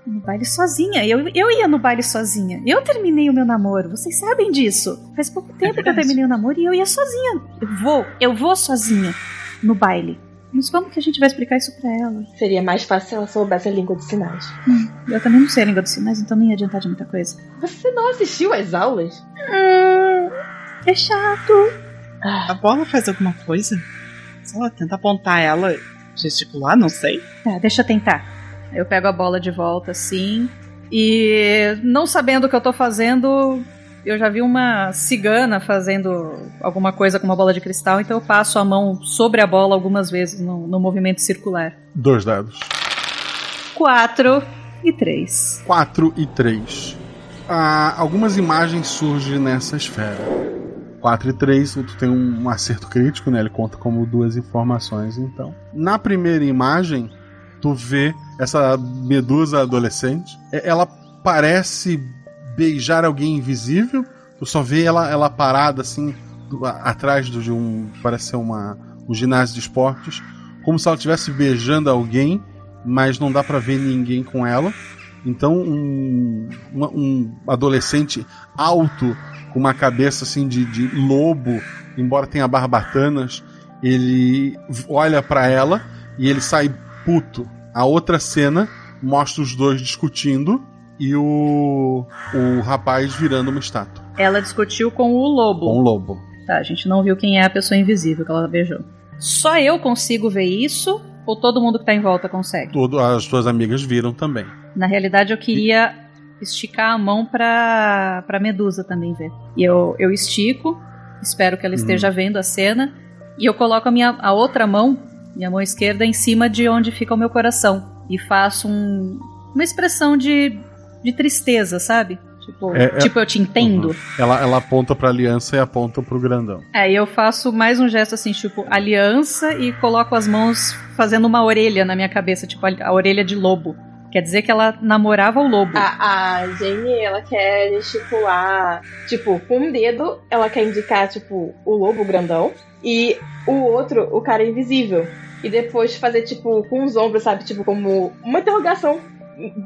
no baile sozinha. Eu, eu ia no baile sozinha. Eu terminei o meu namoro, vocês sabem disso. Faz pouco tempo que eu terminei o namoro e eu ia sozinha. Eu vou, eu vou sozinha no baile. Mas como que a gente vai explicar isso pra ela? Seria mais fácil se ela soubesse a língua dos sinais. Eu também não sei a língua dos sinais, então nem ia adiantar de muita coisa. Você não assistiu às aulas? Hum, é chato. A bola faz alguma coisa? Sei lá, tenta apontar ela, gesticular, não sei. Tá, deixa eu tentar. Eu pego a bola de volta assim. E não sabendo o que eu tô fazendo, eu já vi uma cigana fazendo alguma coisa com uma bola de cristal, então eu passo a mão sobre a bola algumas vezes no, no movimento circular. Dois dados. Quatro e três. 4 e 3. Ah, algumas imagens surgem nessa esfera. 4 e 3, tu tem um acerto crítico, né? Ele conta como duas informações, então. Na primeira imagem, tu vê essa medusa adolescente. Ela parece beijar alguém invisível. Tu só vê ela, ela parada assim, do- atrás do- de um. Parece ser uma, um ginásio de esportes. Como se ela estivesse beijando alguém, mas não dá pra ver ninguém com ela. Então, um, um adolescente alto, com uma cabeça assim de, de lobo, embora tenha barbatanas, ele olha pra ela e ele sai puto. A outra cena mostra os dois discutindo e o, o rapaz virando uma estátua. Ela discutiu com o lobo. Com o lobo. Tá, a gente não viu quem é a pessoa invisível que ela beijou. Só eu consigo ver isso ou todo mundo que tá em volta consegue? Todo, as suas amigas viram também. Na realidade, eu queria esticar a mão pra, pra Medusa também ver. E eu, eu estico, espero que ela esteja vendo a cena, e eu coloco a minha a outra mão, minha mão esquerda, em cima de onde fica o meu coração. E faço um, uma expressão de, de tristeza, sabe? Tipo, É, é- tipo, eu te entendo. Uhum. Ela, ela aponta pra aliança e aponta pro grandão. Aí eu faço mais um gesto assim, tipo, aliança e coloco as mãos fazendo uma orelha na minha cabeça, tipo, a, a orelha de lobo. Quer dizer que ela namorava o lobo. A, a Jane, ela quer gesticular, tipo, com um dedo, ela quer indicar, tipo, o lobo grandão, e o outro, o cara invisível. E depois fazer, tipo, com os ombros, sabe? Tipo, como uma interrogação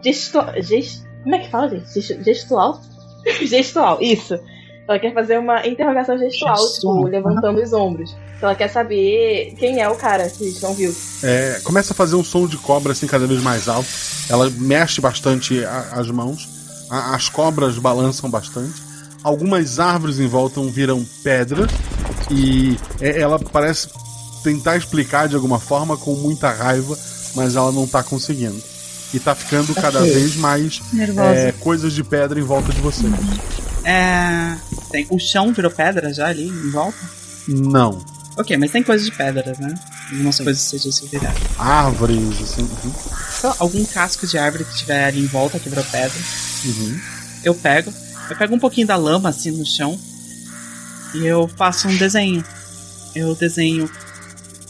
gesto, gest, como é que fala, gente? Gestu- Gestual? gestual, isso. Ela quer fazer uma interrogação gestual, tipo, levantando os ombros. Então ela quer saber quem é o cara que não viu. É, começa a fazer um som de cobra assim cada vez mais alto. Ela mexe bastante a- as mãos. A- as cobras balançam bastante. Algumas árvores em volta viram pedra. E é- ela parece tentar explicar de alguma forma com muita raiva, mas ela não tá conseguindo. E tá ficando cada vez mais é, coisas de pedra em volta de você. É. Tem, o chão virou pedra já ali em volta? Não. Ok, mas tem coisas de pedra, né? Algumas coisas sejam se virar. Árvores, assim. uhum, Então, algum casco de árvore que tiver ali em volta que virou pedra, uhum. eu pego. Eu pego um pouquinho da lama assim no chão e eu faço um desenho. Eu desenho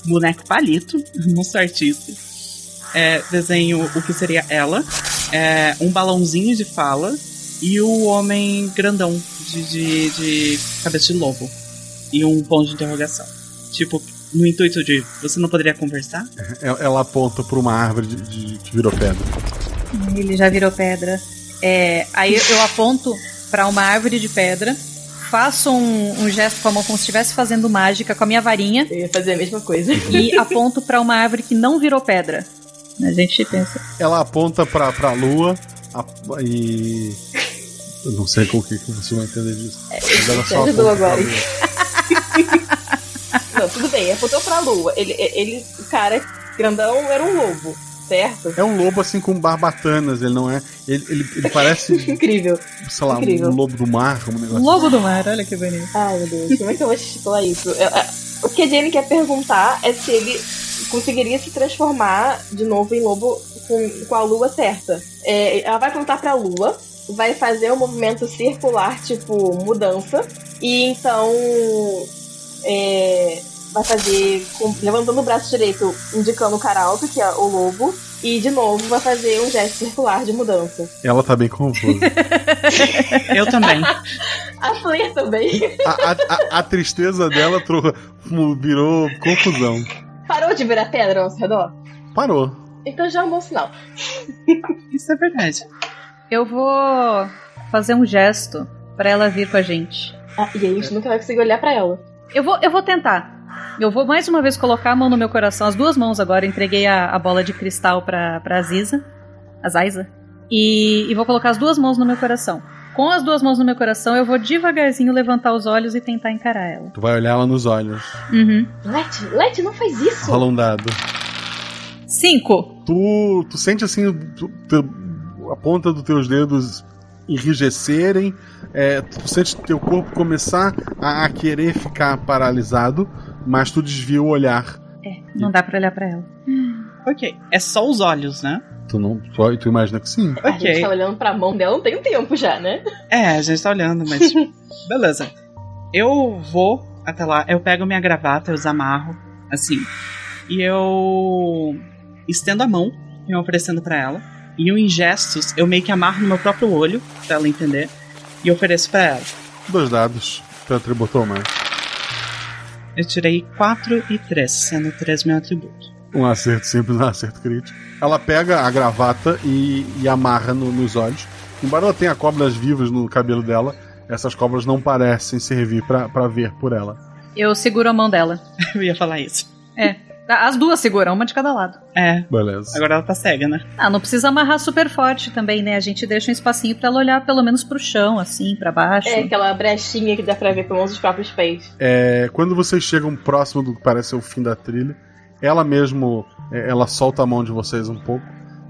boneco palito, não sou artista. É, desenho o que seria ela, é, um balãozinho de fala e o homem grandão de, de, de cabeça de lobo. E um ponto de interrogação. Tipo, no intuito de você não poderia conversar? Ela ela aponta pra uma árvore de, de- que virou pedra. Ele já virou pedra. É, aí eu aponto pra uma árvore de pedra, faço um, um gesto com a mão como se estivesse fazendo mágica com a minha varinha Eu ia fazer a mesma coisa. e aponto pra uma árvore que não virou pedra. A gente pensa. Ela aponta pra, pra lua a- e. Eu não sei com o que, que você vai entender disso. Mas ela só ajudou aponta pra agora. lua. Não, tudo bem, apontou pra lua. Ele, ele, o cara grandão era um lobo, certo? É um lobo assim com barbatanas, ele não é. Ele, ele, ele parece, Incrível. sei lá, Incrível. um lobo do mar, um negócio. Lobo do mar, olha que bonito. Ai, meu Deus, como é que eu vou titular isso? Eu- é, O que a Jane quer perguntar é se ele conseguiria se transformar de novo em lobo com, com a lua certa. É, ela vai apontar pra lua, vai fazer um movimento circular, tipo mudança, e então é, vai fazer com- levantando o braço direito, indicando o cara alto, que é o lobo, e de novo vai fazer um gesto circular de mudança. Ela tá bem confusa. Eu também. A Flair também. A, a, a- a tristeza dela virou confusão. Parou de virar pedra ao nosso redor? Parou. Então já é um bom sinal. Isso é verdade. Eu vou fazer um gesto pra ela vir com a gente. Ah, e a gente nunca vai conseguir olhar pra ela. Eu vou, eu vou tentar. Eu vou mais uma vez colocar a mão no meu coração, as duas mãos agora. Entreguei a, a bola de cristal pra, pra Ziza, a Zaiza. E, e vou colocar as duas mãos no meu coração. Com as duas mãos no meu coração, eu vou devagarzinho levantar os olhos e tentar encarar ela. Tu vai olhar ela nos olhos. Uhum. Let, Let, não faz isso! Rola um dado. Cinco. Tu, tu sente assim tu- tu- a ponta dos teus dedos enrijecerem, é, tu sente teu corpo começar a, a querer ficar paralisado, mas tu desvia o olhar. É, não dá pra olhar pra ela. Ok. É só os olhos, né? Tu não, tu, tu imagina que sim. A gente tá olhando pra mão dela não tem um tempo já, né? É, a gente tá olhando, mas. Beleza. Eu vou até lá, eu pego minha gravata, eu os amarro, assim. E eu estendo a mão, me oferecendo pra ela. E eu, em gestos, eu meio que amarro no meu próprio olho, pra ela entender. E ofereço pra ela. Dois dados. Teu atributo mais. Eu tirei 4 e 3, sendo 3 meu atributo. Um acerto simples, um acerto crítico. Ela pega a gravata e, e amarra no- nos olhos. Embora ela tenha cobras vivas no cabelo dela, essas cobras não parecem servir pra pra ver por ela. Eu seguro a mão dela. Eu ia falar isso. É. As duas seguram, uma de cada lado. É, Beleza. agora ela tá cega, né? Ah, não precisa amarrar super forte também, né? A gente deixa um espacinho pra ela olhar pelo menos pro chão, assim, pra baixo. É aquela brechinha que dá pra ver com os próprios pés. É, quando vocês chegam próximo do que parece ser o fim da trilha, ela mesmo é, ela solta a mão de vocês um pouco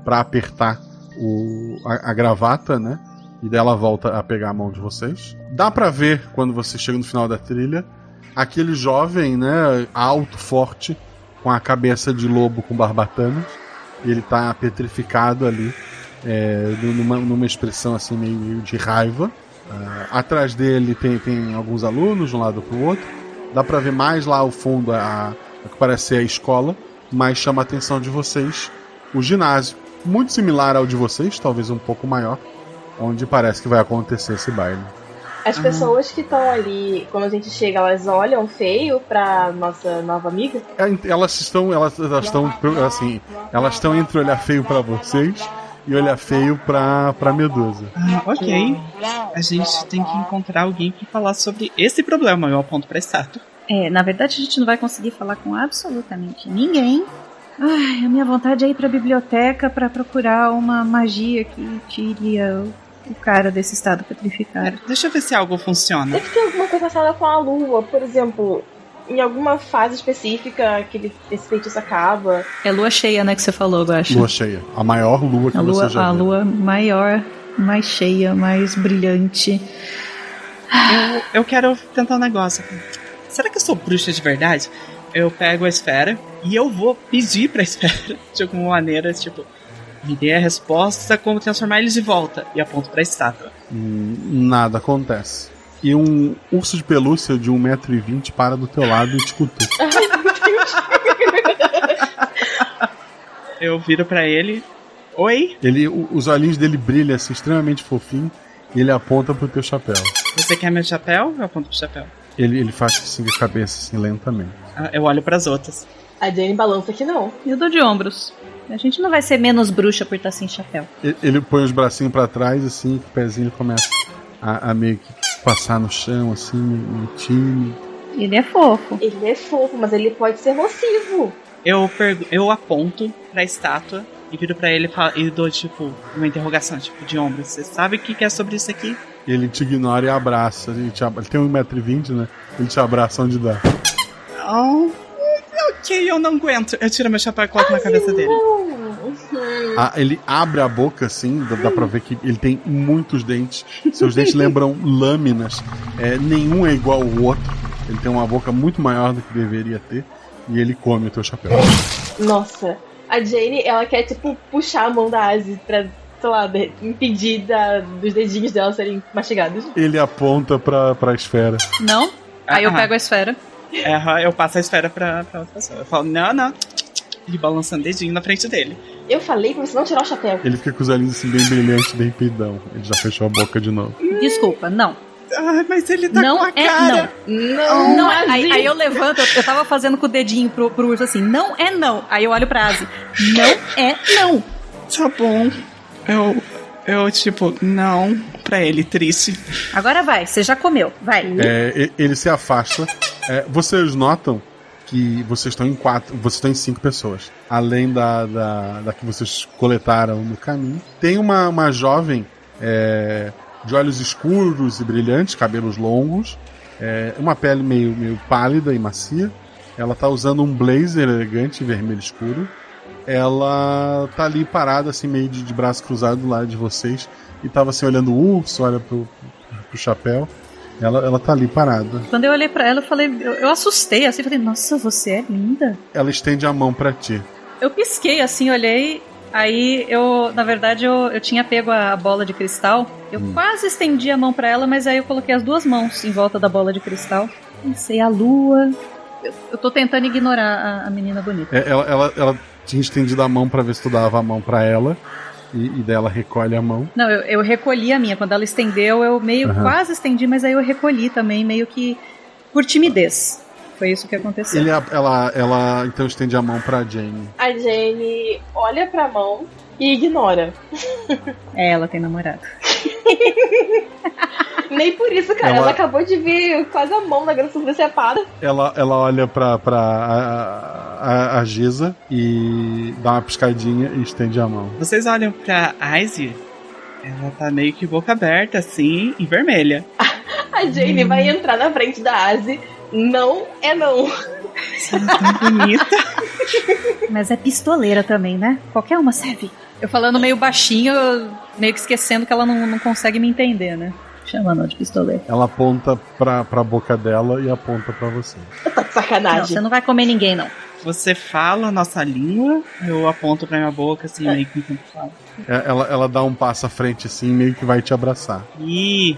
pra apertar o, a, a gravata, né? E dela volta a pegar a mão de vocês. Dá pra ver quando você chega no final da trilha aquele jovem, né? Alto, forte, com a cabeça de lobo com barbatanas. Ele tá petrificado ali, é, numa, numa expressão assim meio, de raiva. Ah, atrás dele tem, tem alguns alunos de um lado pro outro. Dá pra ver mais lá ao fundo a, a que parece ser a escola, mas chama a atenção de vocês o ginásio, muito similar ao de vocês, talvez um pouco maior, onde parece que vai acontecer esse baile. As pessoas que estão ali, quando a gente chega, elas olham feio pra nossa nova amiga. É, Elas estão, elas, elas estão assim, elas estão entre olhar feio pra vocês e olhar feio pra, pra Medusa. Ah, ok. A gente tem que encontrar alguém pra falar sobre esse problema. Eu aponto pra estátua. É, na verdade a gente não vai conseguir falar com absolutamente ninguém. Ai, a minha vontade é ir pra biblioteca pra procurar uma magia que tire o, o cara desse estado petrificado. Deixa eu ver se algo funciona. Deve ter alguma coisa relacionada com a lua, por exemplo. Em alguma fase específica que ele, esse feitiço acaba. É lua cheia, né, que você falou, eu acho. Lua cheia, a maior lua que a lua, você já a viu. lua maior, mais cheia, mais brilhante. Eu, eu quero tentar um negócio. Será que eu sou bruxa de verdade? Eu pego a esfera e eu vou pedir pra esfera, de alguma maneira, tipo, me dê a resposta como transformar eles de volta. E aponto pra estátua. Hum, Nada acontece. E um urso de pelúcia de 1,20m para do teu lado e te cutuca. Eu viro pra ele. Oi? Ele, os olhinhos dele brilham assim, extremamente fofinho. E ele aponta pro teu chapéu. Você quer meu chapéu? Eu aponto pro chapéu. Ele, ele faz assim com a cabeça, assim, lentamente. Ah, Eu olho pras outras. A Jane balança que não. E eu dou de ombros. A gente não vai ser menos bruxa por estar sem chapéu. Ele, ele põe os bracinhos pra trás, assim, com o pezinho começa a, a meio que passar no chão, assim, meio tímido. Ele é fofo. Ele é fofo, mas ele pode ser nocivo. Eu, eu aponto pra estátua e viro pra ele e, dou, tipo, uma interrogação, tipo, de ombro. Você sabe o que que é sobre isso aqui? Ele te ignora e abraça. Ele, te abra... ele tem 1,20m, né? Ele te abraça onde dá. Oh, ok, eu não aguento. Eu tiro meu chapéu e coloco na cabeça dele. Ah, ele abre a boca assim, dá, dá pra ver que ele tem muitos dentes. Seus dentes lembram lâminas. É, nenhum é igual ao outro. Ele tem uma boca muito maior do que deveria ter. E ele come o teu chapéu. Nossa. A Jane, ela quer, tipo, puxar a mão da Asi pra, sei lá, impedir da- dos dedinhos dela serem mastigados. Ele aponta pra, pra esfera. Não? Aí eu Ah. pego a esfera. É, eu passo a esfera pra, pra outra pessoa. Eu falo, não, não. E balançando o dedinho na frente dele. Eu falei pra você não tirar o chapéu. Ele fica com os olhinhos assim bem brilhantes, bem peidão. Ele já fechou a boca de novo. Desculpa, não. Ah, mas ele tá não com a é cara. Não, Não é. Aí, aí eu levanto, eu, tava fazendo com o dedinho pro, pro urso assim, não é não. Aí eu olho pra Asi, não é não. Tá bom. Eu, eu, tipo, não. Pra ele, triste. Agora vai, você já comeu, vai. É, ele se afasta. É, vocês notam que vocês estão em quatro, vocês estão em cinco pessoas. Além da, da, da que vocês coletaram no caminho. Tem uma, uma jovem é, de olhos escuros e brilhantes, cabelos longos, é, uma pele meio, meio pálida e macia. Ela tá usando um blazer elegante vermelho escuro. Ela tá ali parada, assim, meio de, de braço cruzado do lado de vocês. E tava assim, olhando o urso, olha pro, pro chapéu. Ela, ela tá ali parada. Quando eu olhei pra ela, eu falei, eu, eu assustei assim, falei, nossa, você é linda. Ela estende a mão para ti. Eu pisquei assim, olhei, aí eu, na verdade, eu, eu tinha pego a bola de cristal. Eu Hum. quase estendi a mão pra ela, mas aí eu coloquei as duas mãos em volta da bola de cristal. Pensei, a lua. Eu, eu tô tentando ignorar a, a menina bonita. É, ela, ela, ela tinha estendido a mão para ver se tu dava a mão para ela. E, e dela recolhe a mão. Não, eu, eu recolhi a minha. Quando ela estendeu, eu meio Aham. quase estendi, mas aí eu recolhi também, meio que por timidez. Foi isso que aconteceu. Ele, ela, ela então estende a mão pra Jane. A Jane olha pra mão e ignora. É, ela tem namorado. Nem por isso, cara. Ela- Ela, acabou de ver quase a mão na grande sobrecepara. Ela, ela olha pra, pra a, a, a Giza e dá uma piscadinha e estende a mão. Vocês olham pra Izzy, ela tá meio que boca aberta, assim, e vermelha. A Jane vai entrar na frente da Asi. Não é não. Tão bonita. Mas é pistoleira também, né? Qualquer uma serve. Eu falando meio baixinho, meio que esquecendo que ela não, não consegue me entender, né? Chamando de pistoleira. Ela aponta pra, pra boca dela e aponta pra você. Tá de Não, sacanagem. você não vai comer ninguém, não. Você fala a nossa língua, eu aponto pra minha boca, assim, meio que enquanto falo. É, Ela, ela dá um passo à frente assim, meio que vai te abraçar. Ih,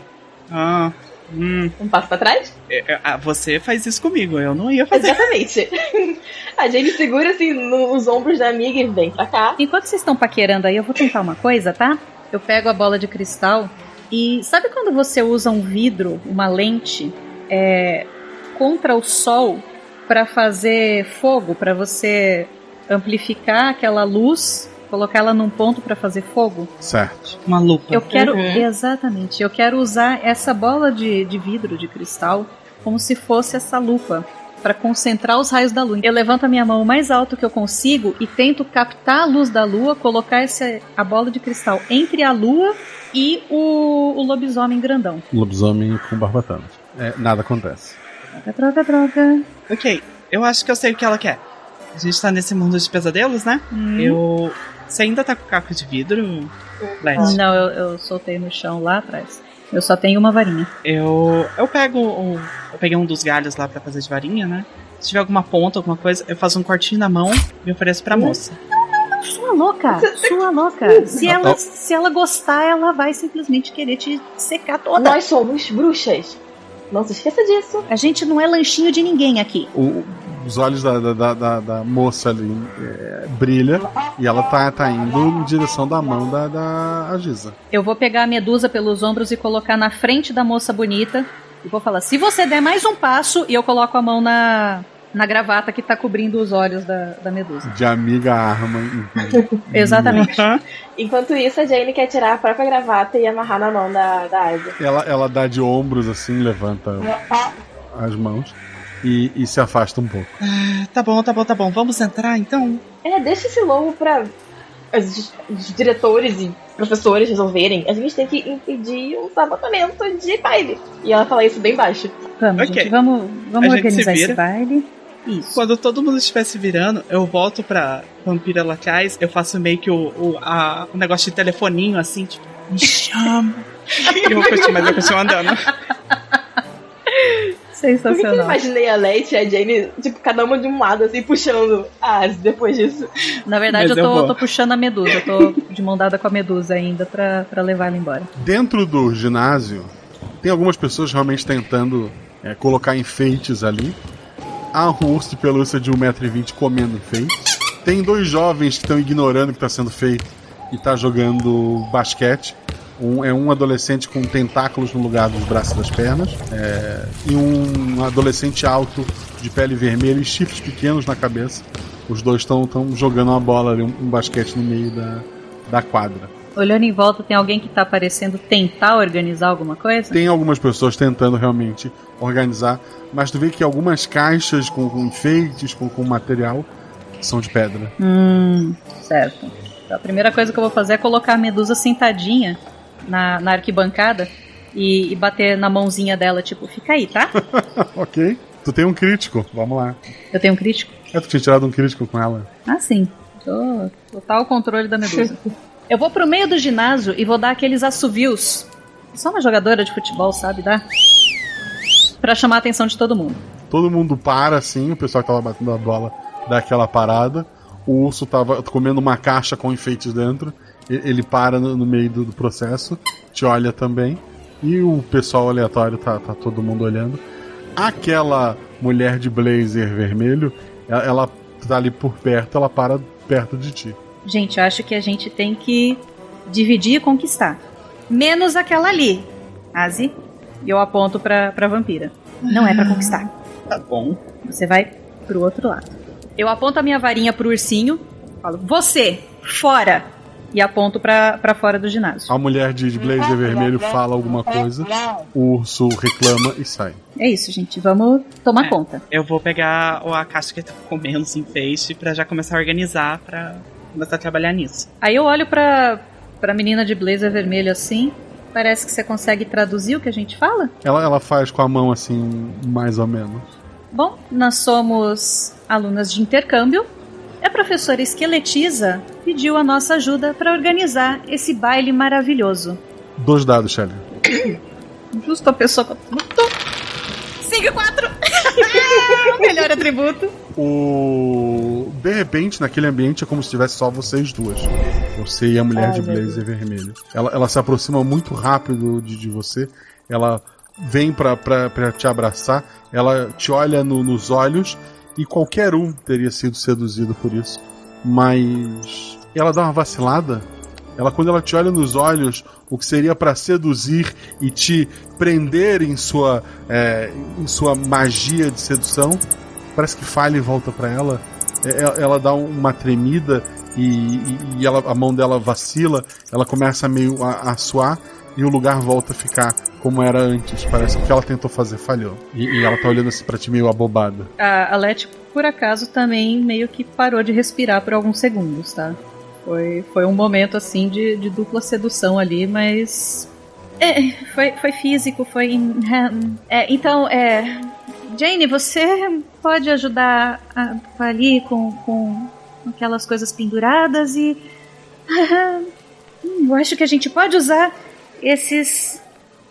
ah, hum, Um passo pra trás? é, é, ah, você faz isso comigo, eu não ia fazer. Exatamente. A Jane segura assim nos ombros da amiga e vem pra cá. Enquanto vocês estão paquerando aí, eu vou tentar uma coisa, tá? Eu pego a bola de cristal e sabe quando você usa um vidro, uma lente, é, contra o sol pra fazer fogo, pra você amplificar aquela luz, colocar ela num ponto pra fazer fogo? Certo. Uma lupa. Eu quero. Uhum. Exatamente. Eu quero usar essa bola de, de vidro, de cristal, como se fosse essa lupa. Pra concentrar os raios da lua. Eu levanto a minha mão o mais alto que eu consigo e tento captar a luz da lua, colocar essa, a bola de cristal entre a lua e o, o lobisomem grandão. Lobisomem com barbatanas. É, nada acontece. Troca, troca, troca. Ok, eu acho que eu sei o que ela quer. A gente tá nesse mundo de pesadelos, né? Hum. Eu. Você ainda tá com caco de vidro, Led? Não, eu, eu soltei no chão lá atrás. Eu só tenho uma varinha. Eu. Eu pego o. Eu peguei um dos galhos lá pra fazer de varinha, né? Se tiver alguma ponta, alguma coisa, eu faço um cortinho na mão e ofereço pra moça. Sua louca, sua louca. Se ela, se ela gostar, ela vai simplesmente querer te secar toda. Nós somos bruxas. Não se esqueça disso. A gente não é lanchinho de ninguém aqui. O- os olhos da, da, da, da- da moça ali é, brilha e ela tá, tá indo em direção da mão da, da Giza. Eu vou pegar a medusa pelos ombros e colocar na frente da moça bonita. E vou falar: se você der mais um passo, e eu coloco a mão na, na gravata que tá cobrindo os olhos da, da medusa. De amiga arma. Exatamente. Aham. Enquanto isso, a Jane quer tirar a própria gravata e amarrar na mão da, da Asi. Ela, ela dá de ombros assim, levanta as mãos e, e se afasta um pouco. Ah, tá bom, tá bom, tá bom. Vamos entrar então? É, deixa esse lobo pra os, os diretores e professores resolverem. A gente tem que impedir um sabotamento de baile. E ela fala isso bem baixo. Vamos, Ok. gente, vamos, vamos A organizar se esse baile. Isso. Quando todo mundo estiver se virando, eu volto pra Vampira Lacais, eu faço meio que o, o, a- o negócio de telefoninho, assim, tipo, me chama. e eu continuo, mas eu continuo andando. Por que, eu Sensacional. imaginei a Leti e a Jane, tipo, cada uma de um lado, assim, puxando a Asi depois disso? Na verdade, Mas eu eu tô, vou. tô puxando a medusa. Eu tô de mão dada com a medusa ainda pra, pra levar ela embora. Dentro do ginásio, tem algumas pessoas realmente tentando é, colocar enfeites ali. Há um urso de pelúcia de 1,20m comendo enfeites. Tem dois jovens que estão ignorando o que está sendo feito e tá jogando basquete. Um, é um adolescente com tentáculos no lugar dos braços e das pernas. é, e um adolescente alto de pele vermelha e chifres pequenos na cabeça. Os dois estão jogando uma bola ali, um, um basquete no meio da, da quadra. Olhando em volta, tem alguém que tá parecendo tentar organizar alguma coisa? Tem algumas pessoas tentando realmente organizar, mas tu vê que algumas caixas com, com enfeites, com, com material, são de pedra. Hum, certo. Então, a primeira coisa que eu vou fazer é colocar a medusa sentadinha na, na arquibancada e, e bater na mãozinha dela, tipo, fica aí, tá? ok. Tu tem um crítico, vamos lá. Eu tenho um crítico? É, tu tinha tirado um crítico com ela. Ah, sim. Tô total controle da medusa. eu vou pro meio do ginásio e vou dar aqueles assovios. Só uma jogadora de futebol, sabe? Dá. Pra chamar a atenção de todo mundo. Todo mundo para assim, o pessoal que tava batendo a bola dá aquela parada. O urso tava comendo uma caixa com enfeites dentro. Ele para no, no meio do, do processo, te olha também. E o pessoal aleatório tá, tá todo mundo olhando. Aquela mulher de blazer vermelho, ela, ela tá ali por perto, ela para perto de ti. Gente, eu acho que a gente tem que dividir e conquistar. Menos aquela ali. Asi, e eu aponto pra, pra vampira. Não é pra conquistar. Tá bom. Você vai pro outro lado. Eu aponto a minha varinha pro ursinho, falo, você, fora! E aponto pra, pra fora do ginásio. A mulher de blazer vermelho fala alguma coisa, o urso reclama e sai. É isso, gente. Vamos tomar É. conta. Eu vou pegar o- a caixa que tá comendo os enfeites pra já começar a organizar pra começar a trabalhar nisso. Aí eu olho pra, pra menina de blazer vermelho assim. Parece que você consegue traduzir o que a gente fala? Ela, ela faz com a mão assim, mais ou menos. Bom, nós somos alunas de intercâmbio. A professora Esqueletiza pediu a nossa ajuda para organizar esse baile maravilhoso. Dois dados, Shelly. Justo a pessoa. 5 e 4! Melhor atributo. O. De repente, naquele ambiente é como se tivesse só vocês duas. Você e a mulher Ai, de blazer vermelho. Ela, ela se aproxima muito rápido de, de você. Ela vem pra, pra, pra te abraçar. Ela te olha no- nos olhos. E qualquer um teria sido seduzido por isso. Mas. Ela dá uma vacilada. Ela, quando ela te olha nos olhos, o que seria pra seduzir e te prender em sua, é, em sua magia de sedução, parece que falha e volta pra ela. É, é- Ela dá uma tremida e, e- e ela, a mão dela vacila, ela começa meio a, a suar e o lugar volta a ficar como era antes. Parece que o que ela tentou fazer falhou. E, e ela tá olhando assim ti meio abobada. A, a por acaso, também meio que parou de respirar por alguns segundos, tá? Foi, foi um momento assim de, de dupla sedução ali, mas. É, foi, foi físico, foi. É, então, é. Jane, você pode ajudar a, ali com, com aquelas coisas penduradas e. Hum, eu acho que a gente pode usar esses.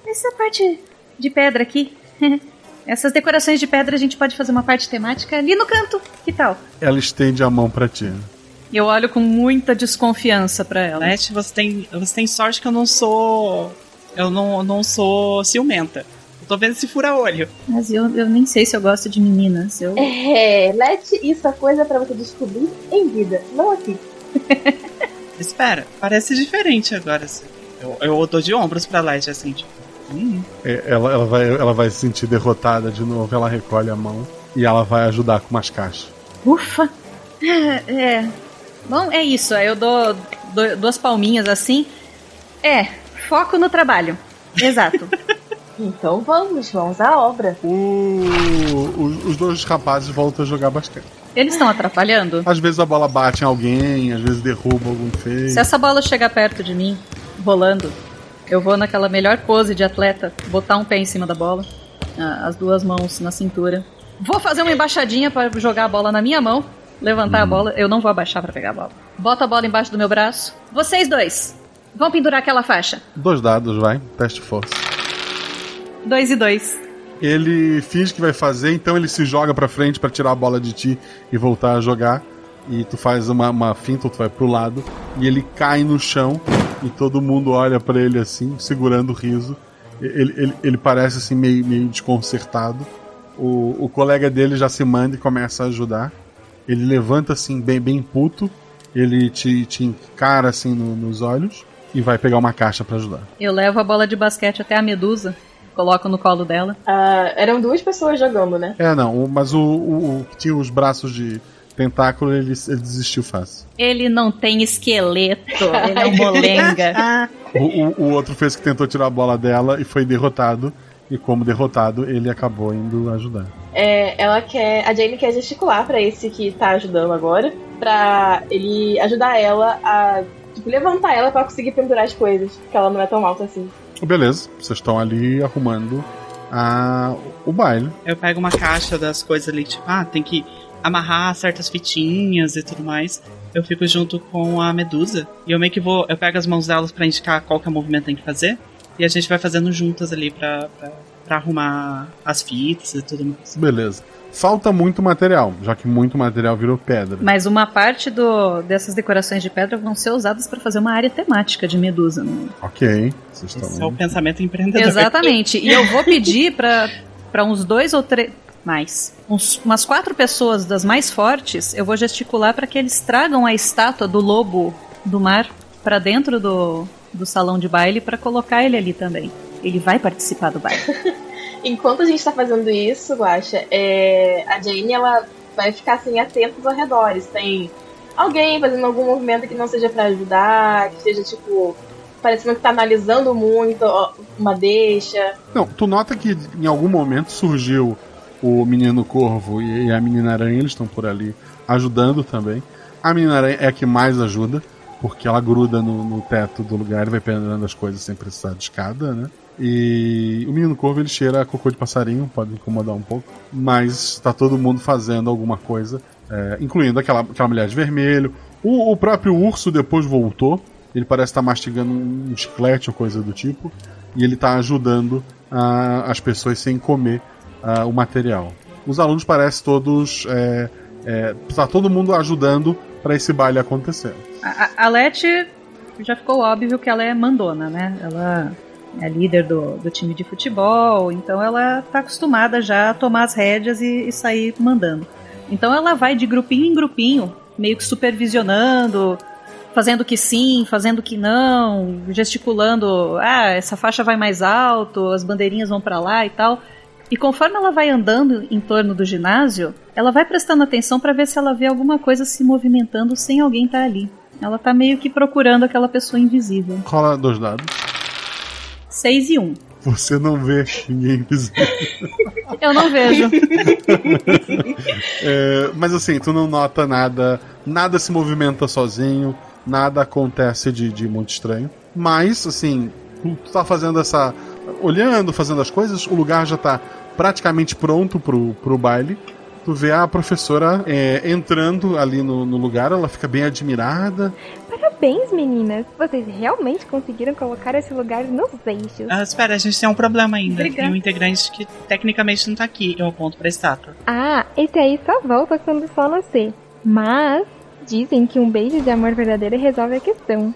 Essa parte de pedra aqui. Essas decorações de pedra a gente pode fazer uma parte temática ali no canto. Que tal? Ela estende a mão pra ti. Eu olho com muita desconfiança pra ela. Leti, você tem, você tem sorte que eu não sou. Eu não, não sou ciumenta. Eu tô vendo esse fura-olho. Mas eu, eu nem sei se eu gosto de meninas. Eu... É, Lete, isso é coisa pra você descobrir em vida, não aqui. Espera, parece diferente agora. assim. Eu, eu dou de ombros pra Leti, assim, tipo. Hum, É, Ela, ela, vai, ela vai se sentir derrotada de novo, ela recolhe a mão e ela vai ajudar com umas caixas. Ufa! É, é. Bom, é isso. Aí eu dou, dou duas palminhas assim. É, foco no trabalho. Exato. Então vamos, vamos à obra. O- os, os dois rapazes voltam a jogar basquete. Eles estão atrapalhando? Às vezes a bola bate em alguém, às vezes derruba algum feio. Se essa bola chegar perto de mim, rolando, eu vou naquela melhor pose de atleta, botar um pé em cima da bola, ah, as duas mãos na cintura. Vou fazer uma embaixadinha para jogar a bola na minha mão, levantar a bola. Eu não vou abaixar para pegar a bola. Bota a bola embaixo do meu braço. Vocês dois, vão pendurar aquela faixa. Dois dados, vai. Teste força. Dois e dois. Ele finge que vai fazer, então ele se joga pra frente pra tirar a bola de ti e voltar a jogar. E tu faz uma, uma finta, tu vai pro lado. E ele cai no chão e todo mundo olha pra ele assim, segurando o riso. Ele, ele, ele parece assim meio, meio desconcertado. O, o colega dele já se manda e começa a ajudar. Ele levanta assim, bem, bem puto. Ele te, te encara assim no- nos olhos e vai pegar uma caixa pra ajudar. Eu levo a bola de basquete até a medusa, coloco no colo dela. Ah, eram duas pessoas jogando, né? É, não, o- mas o, o, o que tinha os braços de, tentáculo, ele, ele desistiu fácil. Ele não tem esqueleto, ele é um molenga. O, o, o outro fez que tentou tirar a bola dela e foi derrotado. E como derrotado, ele acabou indo ajudar. É, ela quer. A Jane quer gesticular pra esse que tá ajudando agora. Pra ele ajudar ela a tipo, levantar ela pra conseguir pendurar as coisas. Porque ela não é tão alta assim. Beleza, vocês estão ali arrumando a, o baile. Eu pego uma caixa das coisas ali, tipo, ah, tem que amarrar certas fitinhas e tudo mais. Eu fico junto com a Medusa. E eu meio que vou. Eu pego as mãos delas pra indicar qual que é o movimento que tem que fazer. E a gente vai fazendo juntas ali pra, pra, pra arrumar as fitas e tudo mais. Beleza. Falta muito material, já que muito material virou pedra. Mas uma parte do, dessas decorações de pedra vão ser usadas para fazer uma área temática de Medusa. Né? Ok. Vocês Esse estão... é o pensamento empreendedor. Exatamente. E eu vou pedir para uns dois ou três. Mais. Uns, umas quatro pessoas das mais fortes, eu vou gesticular para que eles tragam a estátua do lobo do mar para dentro do, do salão de baile para colocar ele ali também. Ele vai participar do baile. Enquanto a gente tá fazendo isso, Guaxa, é, a Jane ela vai ficar assim atenta aos arredores. Tem alguém fazendo algum movimento que não seja para ajudar, que seja tipo parecendo que tá analisando muito uma deixa. Não, tu nota que em algum momento surgiu o menino corvo e a menina aranha, eles estão por ali ajudando também. A menina aranha é a que mais ajuda, porque ela gruda no, no teto do lugar e vai pendurando as coisas sem precisar de escada, né? E o menino corvo ele cheira a cocô de passarinho, pode incomodar um pouco, mas está todo mundo fazendo alguma coisa, é, incluindo aquela, aquela mulher de vermelho. O, o, próprio urso depois voltou, ele parece estar mastigando um chiclete ou coisa do tipo, e ele está ajudando uh, as pessoas sem comer uh, o material. Os alunos parecem todos. É, é, tá todo mundo ajudando para esse baile acontecer. A, a Leti já ficou óbvio que ela é mandona, né? Ela é líder do, do time de futebol, então ela tá acostumada já a tomar as rédeas e, e sair mandando. Então ela vai de grupinho em grupinho, meio que supervisionando, fazendo que sim, fazendo que não, gesticulando, ah, essa faixa vai mais alto, as bandeirinhas vão para lá e tal. E conforme ela vai andando em torno do ginásio, ela vai prestando atenção para ver se ela vê alguma coisa se movimentando sem alguém estar tá ali. Ela tá meio que procurando aquela pessoa invisível. Rola dois dados. 6 e 1. Um. Você não vê ninguém invisível. Eu não vejo. é, mas assim, tu não nota nada, nada se movimenta sozinho, nada acontece de, de muito estranho. Mas, assim, tu tá fazendo essa. olhando, fazendo as coisas, o lugar já tá praticamente pronto pro, pro baile. Tu vê a professora é, entrando ali no, no lugar, ela fica bem admirada. Parabéns, meninas! Vocês realmente conseguiram colocar esse lugar nos eixos. Ah, espera, a gente tem um problema ainda. Obrigada. Tem um integrante que tecnicamente não tá aqui. Eu aponto pra estátua. Ah, esse aí só volta quando o sol nascer. Mas dizem que um beijo de amor verdadeiro resolve a questão.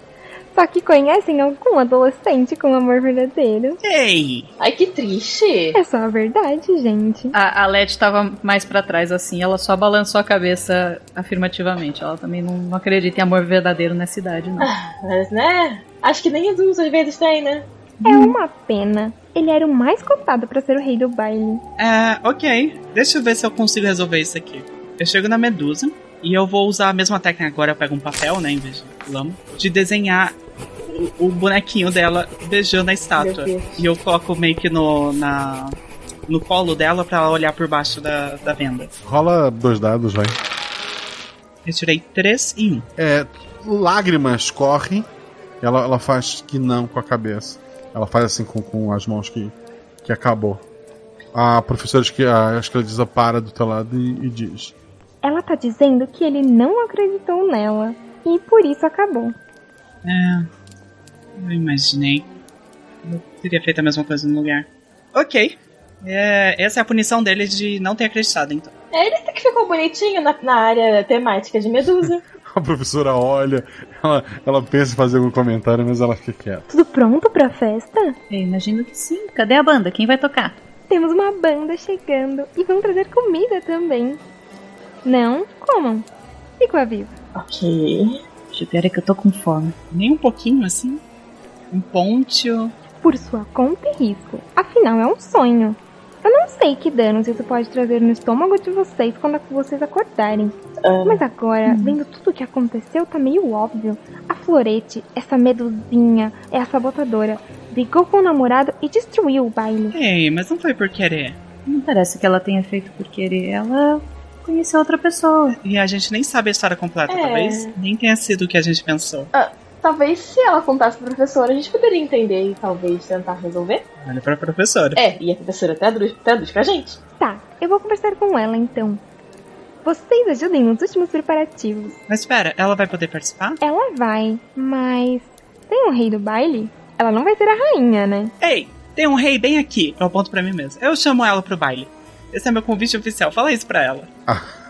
Só que conhecem algum adolescente com amor verdadeiro. Ei! Ai, que triste! É só a verdade, gente. A, a Leti tava mais para trás, assim, ela só balançou a cabeça afirmativamente. Ela também não, não acredita em amor verdadeiro nessa idade, não. Ah, mas, né? Acho que nem Jesus às vezes tem, né? É uma pena. Ele era o mais cotado para ser o rei do baile. É, ok. Deixa eu ver se eu consigo resolver isso aqui. Eu chego na Medusa, e eu vou usar a mesma técnica agora, eu pego um papel, né, em vez de lama, de desenhar o, o bonequinho dela beijando a estátua. E eu coloco meio que no, na, no colo dela para ela olhar por baixo da, da venda. Rola dois dados, vai. Eu tirei três e um. É, lágrimas correm, ela, ela faz que não com a cabeça. Ela faz assim com, com as mãos que, que acabou. A professora acho que, acho que ela desapara do teu lado e, e diz: ela tá dizendo que ele não acreditou nela e por isso acabou. É. Eu imaginei. Eu teria feito a mesma coisa no lugar. Ok. É, essa é a punição dele de não ter acreditado, então. É, ele até que ficou bonitinho na, na área temática de Medusa. a professora olha, ela, ela pensa em fazer algum comentário, mas ela fica quieta. Tudo pronto pra festa? Eu imagino que sim. Cadê a banda? Quem vai tocar? Temos uma banda chegando e vão trazer comida também. Não comam. Fico aviso. Ok. O pior é que eu tô com fome. Nem um pouquinho assim? Um ponte. Por sua conta e risco. Afinal, é um sonho. Eu não sei que danos isso pode trazer no estômago de vocês quando vocês acordarem. Ah, Mas agora, vendo tudo o que aconteceu, tá meio óbvio. A Florete, essa medusinha, é a sabotadora. Brigou com o namorado e destruiu o baile. Ei, mas não foi por querer. Não parece que ela tenha feito por querer. Ela conheceu outra pessoa. E a gente nem sabe a história completa, É. talvez nem tenha sido o que a gente pensou. talvez se ela contasse pro professor, a gente poderia entender e talvez tentar resolver. Olha pra professora. É, e a professora traduz, traduz pra gente. Tá, eu vou conversar com ela então. Vocês ajudem nos últimos preparativos. Mas espera, ela vai poder participar? Ela vai, mas. Tem um rei do baile? Ela não vai ser a rainha, né? Ei, tem um rei bem aqui. Eu aponto pra mim mesmo. Eu chamo ela pro baile. Esse é meu convite oficial. Fala isso pra ela.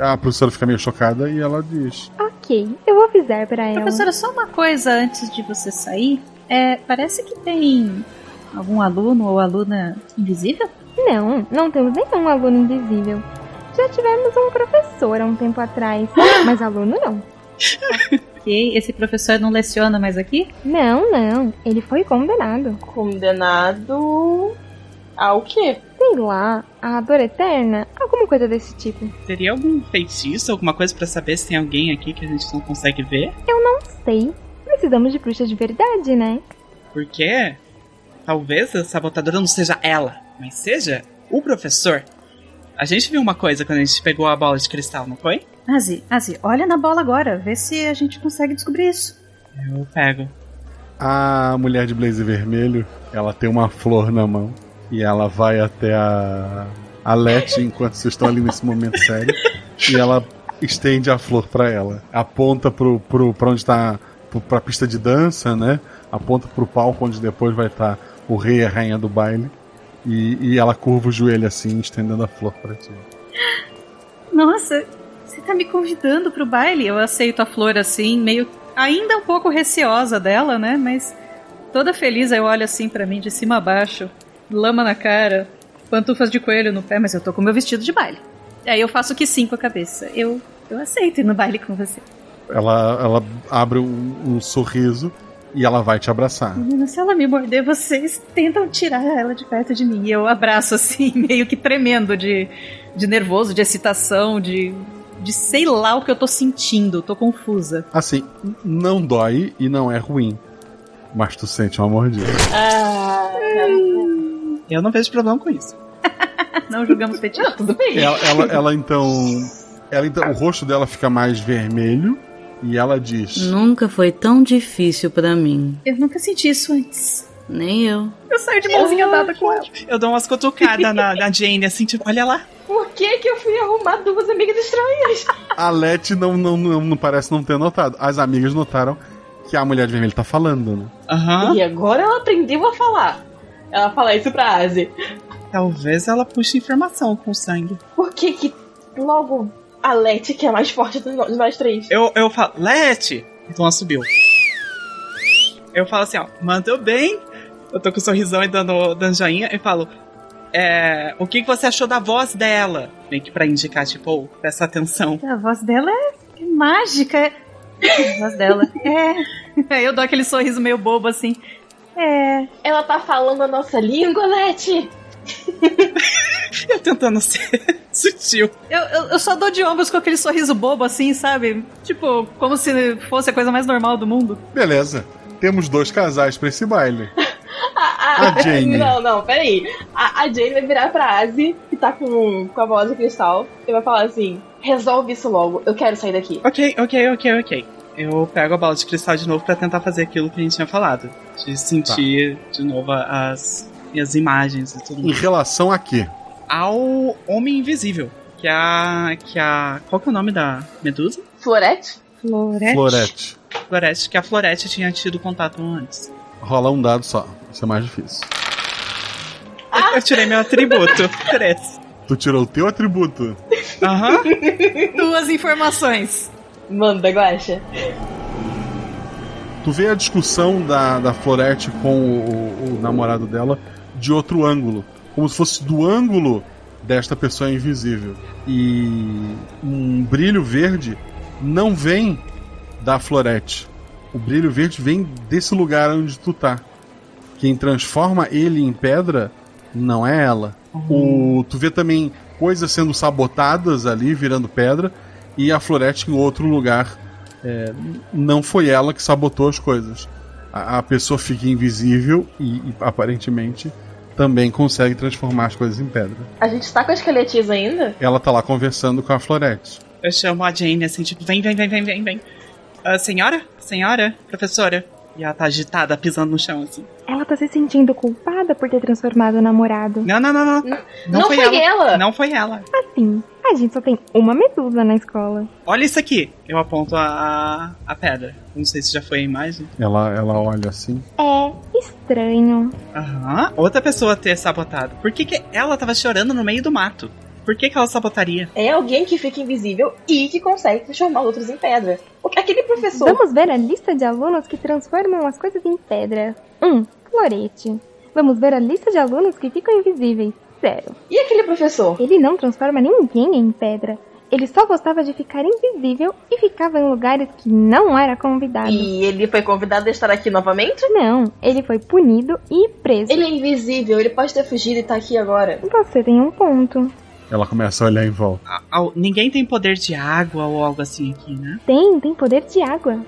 A professora fica meio chocada e ela diz: Ok, eu vou avisar pra ela. Professora, só uma coisa antes de você sair. É, parece que tem algum aluno ou aluna invisível? Não, não temos nenhum aluno invisível. Já tivemos um professor há um tempo atrás, mas aluno não. Ok, esse professor não leciona mais aqui? Não, não, ele foi condenado. Condenado ao quê? Sei lá, a dor eterna, alguma coisa desse tipo. Teria algum feitiço, alguma coisa pra saber se tem alguém aqui que a gente não consegue ver? Eu não sei. Precisamos de bruxa de verdade, né? Porque talvez a sabotadora não seja ela, mas seja o professor. A gente viu uma coisa quando a gente pegou a bola de cristal, não foi? Azi, Azi, olha na bola agora, vê se a gente consegue descobrir isso. Eu pego. A mulher de blazer vermelho, ela tem uma flor na mão e ela vai até a a Leti enquanto vocês estão ali nesse momento sério e ela estende a flor pra ela. Aponta pro, pro, pra onde tá pro, pra pista de dança, né? Aponta pro palco onde depois vai estar o rei e a rainha do baile. E, e ela curva o joelho assim, estendendo a flor pra ti. Nossa, você tá me convidando pro baile? Eu aceito a flor assim, meio ainda um pouco receosa dela, né? Mas toda feliz eu olho assim pra mim de cima a baixo, lama na cara, pantufas de coelho no pé, mas eu tô com meu vestido de baile. Aí eu faço que sim com a cabeça. Eu eu aceito ir no baile com você. Ela, ela abre um, um sorriso e ela vai te abraçar. Menina, se ela me morder, vocês tentam tirar ela de perto de mim. E eu abraço assim, meio que tremendo de, de nervoso, de excitação, de, de sei lá o que eu tô sentindo. Tô confusa. Assim, não dói e não é ruim. Mas tu sente uma mordida. Ah, Eu não vejo problema com isso. Não julgamos fetiche. tudo bem. Ela, ela, ela, então. Ela então. O rosto dela fica mais vermelho e ela diz. Nunca foi tão difícil pra mim. Eu nunca senti isso antes. Nem eu. Eu saio de mãozinha dada com ela. Eu dou umas cutucadas na, na Jane, assim, tipo, olha lá. Por que que eu fui arrumar duas amigas estranhas? A Leti não, não, não, não parece não ter notado. As amigas notaram que a mulher de vermelho tá falando, né? Aham. E agora ela aprendeu a falar. Ela fala isso pra Asi. Talvez ela puxe informação com sangue. Por que que logo a Leti, que é a mais forte de nós três? Eu, eu falo, Lete! Então ela subiu. Eu falo assim, ó, mandou bem. Eu tô com um sorrisão e dando, dando joinha e falo, é, o que, que você achou da voz dela? Meio que pra indicar, tipo, oh, presta atenção. A voz dela é mágica. A voz dela é. Aí eu dou aquele sorriso meio bobo assim. É. Ela tá falando a nossa língua, Leti? Eu tentando ser sutil. Eu, eu, eu só dou de ombros com aquele sorriso bobo assim, sabe? Tipo, como se fosse a coisa mais normal do mundo. Beleza. Temos dois casais pra esse baile. A, A Jane. Não, não, peraí. A, a Jane vai virar pra Asi, que tá com, com a voz de cristal, e vai falar assim: resolve isso logo, eu quero sair daqui. Ok, ok, ok, ok. Eu pego a bola de cristal de novo pra tentar fazer aquilo que a gente tinha falado. De sentir de novo as, as imagens e tudo Em mais. relação a quê? Ao Homem Invisível. Que é a. Que é a. Qual que é o nome da Medusa? Florete? Florete. Florete. Florete, que a Florete tinha tido contato antes. Rola um dado só. Isso é mais difícil. Eu tirei meu atributo. Três. Tu tirou o teu atributo. Aham. Duas informações. Manda, Guaxa. Tu vê a discussão da, da Florete com o, o namorado dela de outro ângulo. Como se fosse do ângulo desta pessoa invisível. E um brilho verde não vem da Florete. O brilho verde vem desse lugar onde tu tá. Quem transforma ele em pedra não é ela. O, tu vê também coisas sendo sabotadas ali, virando pedra, e a Florete em outro lugar. É, não foi ela que sabotou as coisas. A, a pessoa fica invisível e, e, aparentemente também consegue transformar as coisas em pedra. A gente tá com as esqueletinhos ainda? Ela tá lá conversando com a Florete. Eu chamo a Jane assim, tipo, vem, vem, vem, vem, vem, vem. Uh, senhora? Senhora? Professora? E ela tá agitada, pisando no chão, assim. Ela tá se sentindo culpada por ter transformado o namorado. Não, não, não, não. Não, não foi, foi ela. ela. Não foi ela. Assim, a gente só tem uma medusa na escola. Olha isso aqui. Eu aponto a, a pedra. Não sei se já foi a imagem. Ela, ela olha assim. É estranho. Aham. Outra pessoa ter sabotado. Por que, que ela tava chorando no meio do mato? Por que, que ela sabotaria? É alguém que fica invisível e que consegue transformar outros em pedra. Aquele professor. Vamos ver a lista de alunos que transformam as coisas em pedra. 1. Um, Florete. Vamos ver a lista de alunos que ficam invisíveis. Zero. E aquele professor? Ele não transforma ninguém em pedra. Ele só gostava de ficar invisível e ficava em lugares que não era convidado. E ele foi convidado a estar aqui novamente? Não, ele foi punido e preso. Ele é invisível, ele pode ter fugido e tá aqui agora. Você tem um ponto. Ela começa a olhar em volta. ninguém tem poder de água ou algo assim aqui, né? Tem, tem poder de água.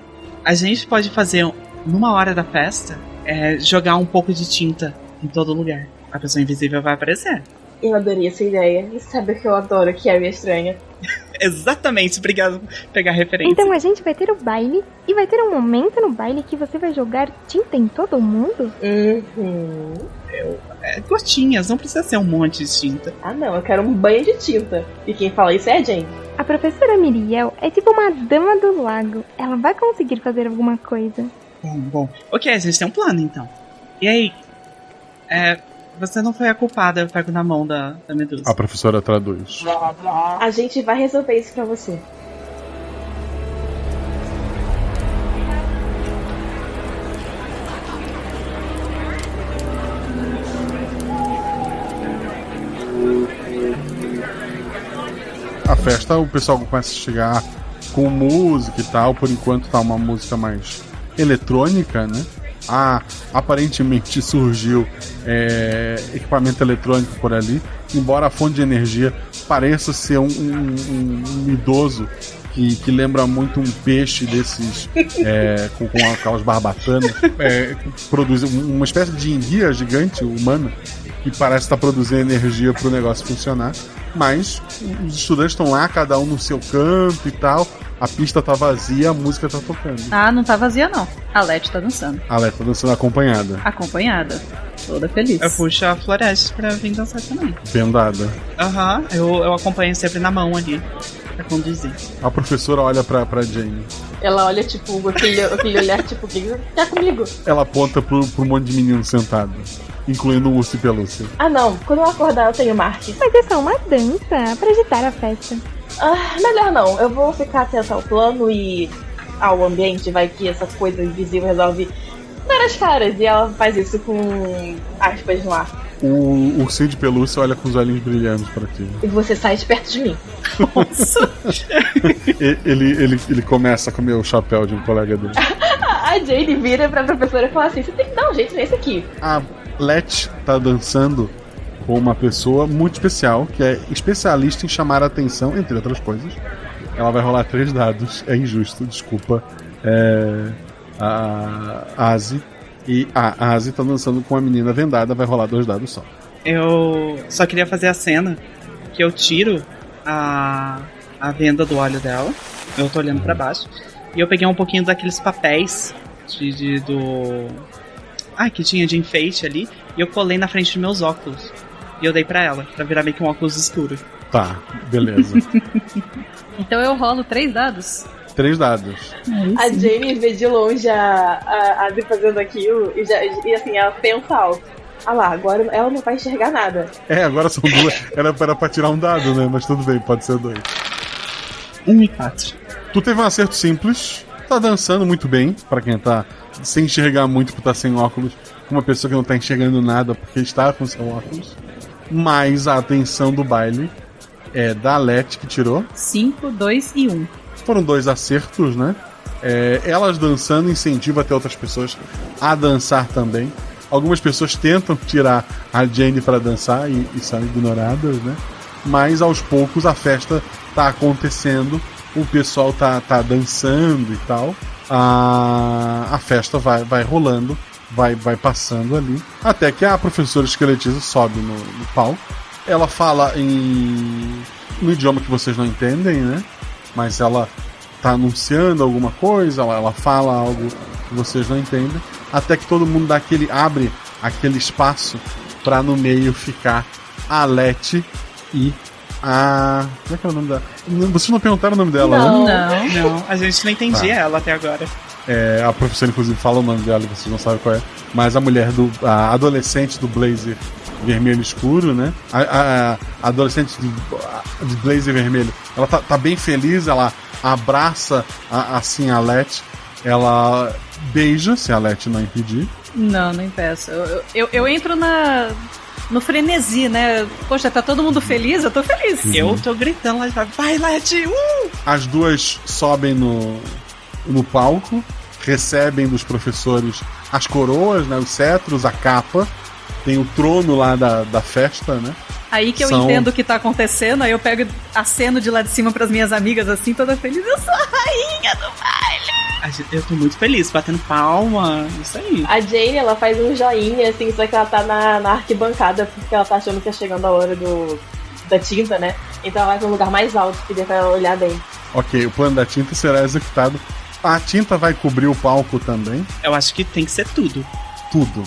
A gente pode fazer, numa hora da festa, é, jogar um pouco de tinta em todo lugar. A pessoa invisível vai aparecer. Eu adorei essa ideia. E sabe o que eu adoro, que é estranha? Exatamente, obrigado por pegar a referência. Então a gente vai ter o baile e vai ter um momento no baile que você vai jogar tinta em todo mundo? Uhum. Eu, é, gotinhas, não precisa ser um monte de tinta. Ah não, eu quero um banho de tinta. E quem fala isso é a Jane. A professora Miriel é tipo uma dama do lago. Ela vai conseguir fazer alguma coisa. Bom, bom. Ok, a gente tem um plano então. E aí? É, você não foi a culpada, eu pego na mão da, da Medusa. A professora traduz. A gente vai resolver isso pra você. Festa, o pessoal começa a chegar com música e tal. Por enquanto tá uma música mais eletrônica, né? Ah, aparentemente surgiu é, equipamento eletrônico por ali, embora a fonte de energia pareça ser um, um, um idoso que, que, lembra muito um peixe desses é, com, com, aquelas barbatanas, é, produz uma espécie de enguia gigante humana que parece estar produzindo energia para o negócio funcionar. Mas os estudantes estão lá, cada um no seu canto e tal. A pista tá vazia, a música tá tocando. Ah, não tá vazia não. A Leti tá dançando. A Leti tá dançando acompanhada. Acompanhada. Toda feliz. Eu puxo a Floresta pra vir dançar também. Vendada. Aham, uhum, eu, eu acompanho sempre na mão ali. Pra conduzir. A professora olha pra, pra Jane. Ela olha, tipo, aquele, aquele olhar, tipo, que tá comigo? Ela aponta pro, pro monte de menino sentado incluindo o urso e pelúcia. Ah, não. Quando eu acordar, eu tenho Mark. Mas é só uma dança pra agitar a festa. Ah, melhor não. Eu vou ficar atento ao plano e ao ambiente. Vai que essa coisa invisível resolve dar as caras. E ela faz isso com aspas no ar. O ursinho de pelúcia olha com os olhinhos brilhando para ti. E você sai de perto de mim. Nossa! ele, ele, ele começa a comer o chapéu de um colega dele. a Jane vira pra professora e fala assim: você tem que dar um jeito nesse aqui. A Let tá dançando com uma pessoa muito especial, que é especialista em chamar a atenção, entre outras coisas. Ela vai rolar três dados, é injusto, desculpa. É, a Asi. E a Asi tá dançando com uma menina vendada, vai rolar dois dados só. Eu só queria fazer a cena que eu tiro a, a venda do olho dela. Eu tô olhando para baixo. E eu peguei um pouquinho daqueles papéis de, de do. Ah, que tinha de enfeite ali. E eu colei na frente dos meus óculos. E eu dei para ela, para virar meio que um óculos escuro. Tá, beleza. então eu rolo três dados. Três dados. a Jane vê de longe a, a Abby fazendo aquilo e, já, e assim, ela pensa alto. Ah lá, agora ela não vai enxergar nada. É, agora são duas. Era, era pra tirar um dado, né? Mas tudo bem, pode ser dois. Um e quatro. Tu teve um acerto simples. Tá dançando muito bem, para quem tá sem enxergar muito por estar tá sem óculos. Uma pessoa que não tá enxergando nada porque está com seu óculos mais a atenção do baile é da Leti que tirou. 5, 2 e 1. Um. Foram dois acertos, né? É, elas dançando incentiva até outras pessoas a dançar também. Algumas pessoas tentam tirar a Jane para dançar e, e são ignoradas, né? Mas aos poucos a festa tá acontecendo, o pessoal tá, tá dançando e tal. A, a festa vai, vai rolando, vai, vai passando ali. Até que a professora esqueletiza sobe no, no palco. Ela fala em. no idioma que vocês não entendem, né? Mas ela tá anunciando alguma coisa, ela, ela fala algo que vocês não entendem. Até que todo mundo dá aquele. abre aquele espaço para no meio ficar a Leti e a. Como é que é o nome dela? Não- Vocês não perguntaram o nome dela, Não. né? Não, não, a gente não entendia Tá. ela até agora. É, a professora, inclusive, fala o nome dela e vocês não sabem qual é. Mas a mulher do. a adolescente do blazer vermelho escuro, né? A, a- a adolescente de, de blazer vermelho, ela tá, tá bem feliz, ela abraça a- assim a Let, ela beija, se a Let não impedir. Não, não impeço. Eu, eu, eu- eu entro na. No frenesi, né? Poxa, tá todo mundo feliz? Eu tô feliz. Eu tô gritando lá de baixo, vai, Leti, uh! As duas sobem no, no palco, recebem dos professores as coroas, né, os cetros, a capa. Tem o trono lá da, da festa, né? Aí que eu São- entendo o que tá acontecendo, aí eu pego aceno de lá de cima pras minhas amigas, assim, toda feliz. Eu sou a rainha do baile! A gente- Eu tô muito feliz, batendo palma, isso aí. A Jane, ela faz um joinha, assim, só que ela tá na, na arquibancada, porque ela tá achando que tá chegando a hora do, da tinta, né? Então ela vai pra um lugar mais alto, que dê pra ela olhar bem. Ok, o plano da tinta será executado. A tinta vai cobrir o palco também. Eu acho que tem que ser tudo. Tudo.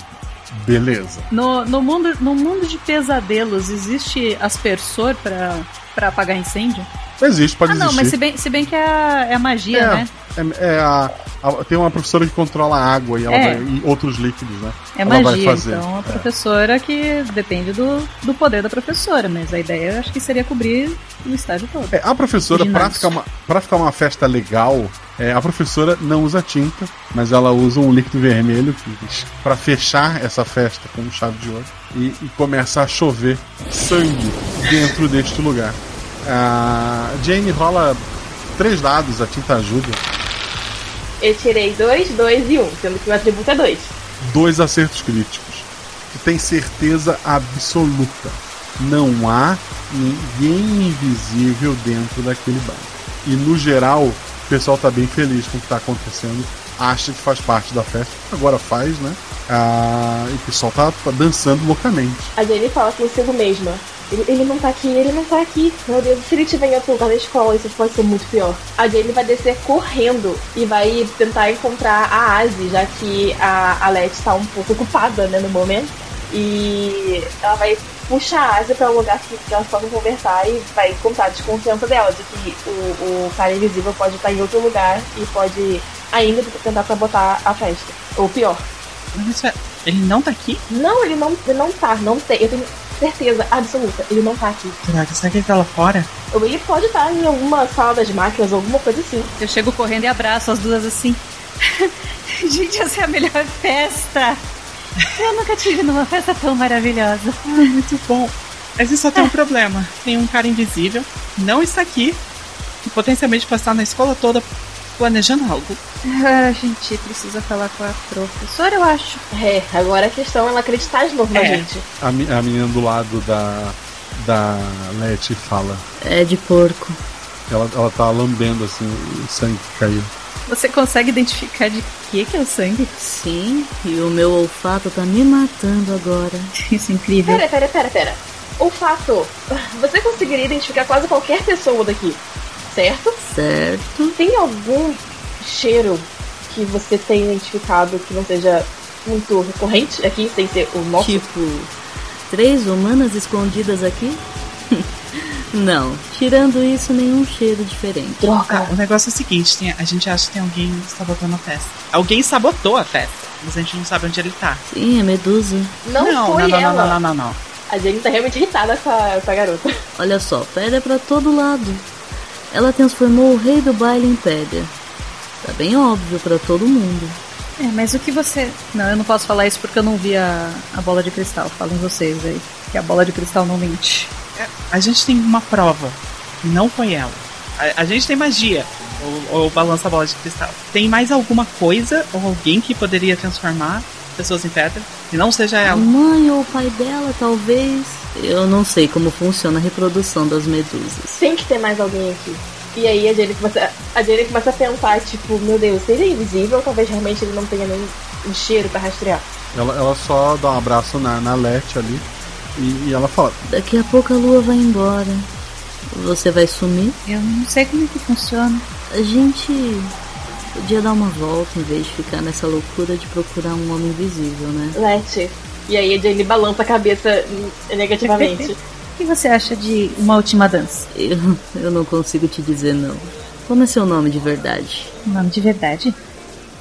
Beleza. No, no, mundo, no mundo de pesadelos, existe aspersor pra apagar incêndio? Existe, pode ah, não, existir. mas se bem, se bem que é a, é magia, É, né? É, é a, a- tem uma professora que controla a água e, ela É. vai- e outros líquidos, né? É ela magia, fazer. então a professora que depende do, do poder da professora, mas a ideia eu acho que seria cobrir o estádio todo. É, a professora, pra Ginásio. ficar, uma, pra ficar uma festa legal, é, a professora não usa tinta, mas ela usa um líquido vermelho pra fechar essa festa com chave de ouro e, e começa a chover sangue dentro deste lugar. A Jane rola três dados, a tinta ajuda. Eu tirei dois, dois e um, sendo que o atributo é dois. dois acertos críticos. Tu tem certeza absoluta. Não há ninguém invisível dentro daquele bar. E no geral, o pessoal tá bem feliz com o que tá acontecendo. Acha que faz parte da festa. Agora faz, né? Ah, o pessoal tá, tá dançando loucamente. A Jane fala consigo mesma. Ele, ele não tá aqui, ele não tá aqui. Meu Deus, se ele estiver em outro lugar da escola, isso pode ser muito pior. A Jane vai descer correndo e vai tentar encontrar a Asi, já que a Alette tá um pouco ocupada, né, no momento. E ela vai puxar a Asi pra um lugar que, elas possam conversar e vai contar a desconfiança dela, de que o, o cara invisível pode estar em outro lugar e pode ainda tentar sabotar a festa. Ou pior, Mas é- ele não tá aqui? não, ele não, ele não tá, não tem. Eu tenho certeza absoluta, ele não tá aqui. Caraca, será que ele tá lá fora? Ou ele pode estar em alguma sala das máquinas, alguma coisa assim. Eu chego correndo e abraço as duas assim. Gente, essa é a melhor festa! Eu nunca tive numa festa tão maravilhosa. Ah, muito bom. Mas isso só tem um problema. Tem um cara invisível, não está aqui, e potencialmente pode estar na escola toda planejando algo. A gente precisa falar com a professora, eu acho. É, agora a questão é ela acreditar de novo na É. gente. A, a menina do lado da, da Leti fala. É de porco. Ela, ela tá lambendo assim o sangue que caiu. Você consegue identificar de que que é o sangue? Sim, e o meu olfato tá me matando agora. Isso é incrível. Pera, pera, pera, pera. Olfato. Você conseguiria identificar quase qualquer pessoa daqui, certo? Certo. Tem algum cheiro que você tenha identificado que não seja muito recorrente aqui, sem ser o nosso? Tipo, três humanas escondidas aqui? Não, tirando isso, nenhum cheiro diferente. Droga. O negócio é o seguinte, tem- a gente acha que tem alguém sabotando a festa. Alguém sabotou a festa, mas a gente não sabe onde ele tá. Sim, é medusa. Não, não, foi não, não, ela. não, não, não, não. A Jane tá realmente irritada com a, com a garota. Olha só, pedra pra todo lado. Ela transformou o rei do baile em pedra. Tá bem óbvio pra todo mundo. É, mas o que você. Não, eu não posso falar isso porque eu não vi a, a bola de cristal. Falem vocês aí. Que a bola de cristal não mente. É, A gente tem uma prova. Não foi ela. A, a gente tem magia. Ou, ou balança a bola de cristal. Tem mais alguma coisa ou alguém que poderia transformar pessoas em pedra. E não seja A ela. mãe ou o pai dela, talvez. Eu não sei como funciona a reprodução das medusas. Tem que ter mais alguém aqui. E aí a Jenny começa, a Jenny começa a pensar, tipo, meu Deus, se ele é invisível, talvez realmente ele não tenha nem um cheiro pra rastrear. Ela, ela só dá um abraço na, na Lete ali e, e ela fala: Daqui a pouco a lua vai embora. Você vai sumir? Eu não sei como é que funciona. A gente podia dar uma volta em vez de ficar nessa loucura de procurar um homem invisível, né? Lete. E aí a Jenny balança a cabeça negativamente. O que você acha de uma última dança? Eu, eu não consigo te dizer não. Como é seu nome de verdade? Nome de verdade?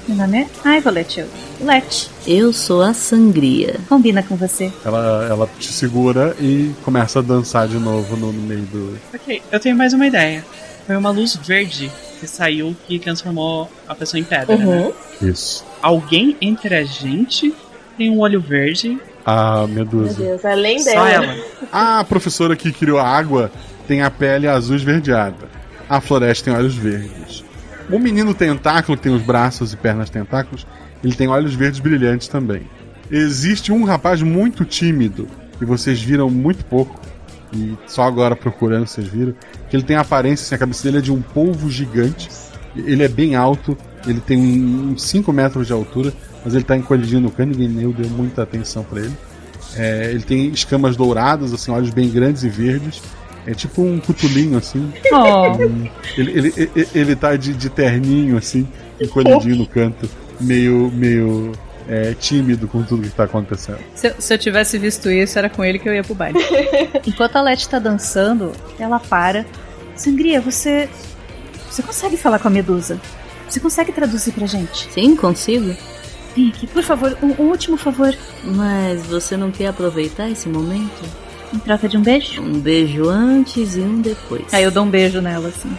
Meu nome é Ivolet. Let. Eu sou a Sangria. Combina com você. ela, ela te segura e começa a dançar de novo no, no meio do. Ok, eu tenho mais uma ideia. Foi uma luz verde que saiu que transformou a pessoa em pedra, né? Uhum. Isso. Alguém entre a gente tem um olho verde. A Meu Medusa. Deus, além Só dela. ela. A professora que criou a água tem a pele azul esverdeada. A floresta tem olhos verdes. O menino tentáculo, que tem os braços e pernas tentáculos, ele tem olhos verdes brilhantes também. Existe um rapaz muito tímido, que vocês viram muito pouco, e só agora procurando vocês viram, que ele tem a aparência, assim, a cabeça dele é de um polvo gigante. Ele é bem alto, ele tem uns 5 metros de altura, mas ele tá encolhidinho no canto, ninguém nem deu muita atenção pra ele. É, ele tem escamas douradas, assim, olhos bem grandes e verdes. É tipo um cutulinho, assim. Oh, Ele, ele, ele, ele tá de, de terninho, assim, encolhidinho no canto, meio, meio é, tímido com tudo que tá acontecendo. se, eu- se eu tivesse visto isso, era com ele que eu ia pro baile. Enquanto a Let tá dançando, ela para. Sangria, você. Você consegue falar com a Medusa? Você consegue traduzir pra gente? Sim, consigo. Vem aqui, por favor, um, um último favor. Mas você não quer aproveitar esse momento? Em troca de um beijo? Um beijo antes e um depois. Aí eu dou um beijo nela, assim.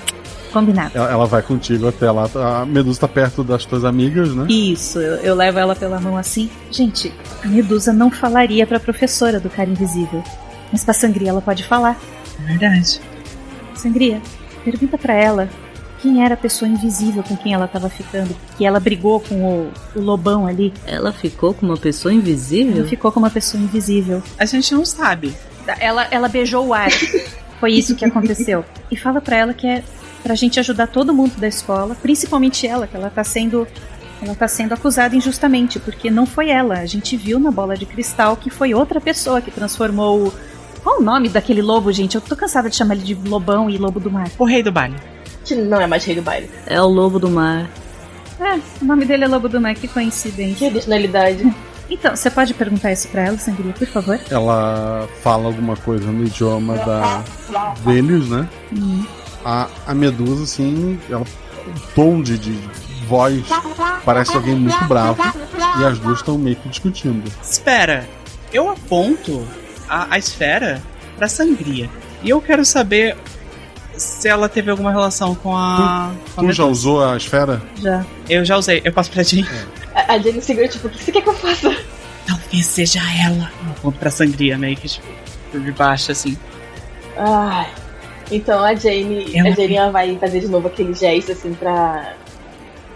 Combinado. Ela, ela vai contigo até lá. A Medusa tá perto das tuas amigas, né? Isso, eu, eu levo ela pela mão assim. Gente, a Medusa não falaria pra professora do cara invisível. Mas pra Sangria ela pode falar. É verdade. Sangria, pergunta pra ela quem era a pessoa invisível com quem ela tava ficando. Que ela brigou com o, o lobão ali. Ela ficou com uma pessoa Ela invisível? ficou com uma pessoa invisível. A gente não sabe. Ela, ela beijou o ar. Foi isso que aconteceu. E fala pra ela que é pra gente ajudar todo mundo da escola, principalmente ela, que ela tá sendo. Ela tá sendo acusada injustamente, porque não foi ela. A gente viu na bola de cristal que foi outra pessoa que transformou o. Qual o nome daquele lobo, gente? Eu tô cansada de chamar ele de lobão e lobo do mar. O rei do baile. Que não é mais rei do baile. É o lobo do mar. É, o nome dele é Lobo do Mar, que coincidência. Que originalidade. Então, você pode perguntar isso pra ela, Sangria, por favor? Ela fala alguma coisa no idioma da deles, né? A, a Medusa, assim, ela, o tom de, de voz parece alguém muito bravo. E as duas estão meio que discutindo. Espera, eu aponto a, a esfera pra sangria. E eu quero saber se ela teve alguma relação com a. com a Tu já usou a esfera? Já. Eu já usei, eu passo pra Jean. A, a Jenny segura, tipo, o que você quer que eu faça? Talvez seja ela. Eu aponto pra sangria, meio que tipo, por debaixo, assim. Ai. Então a Jane, Ela- a Jane ela vai fazer de novo aquele gesto assim pra,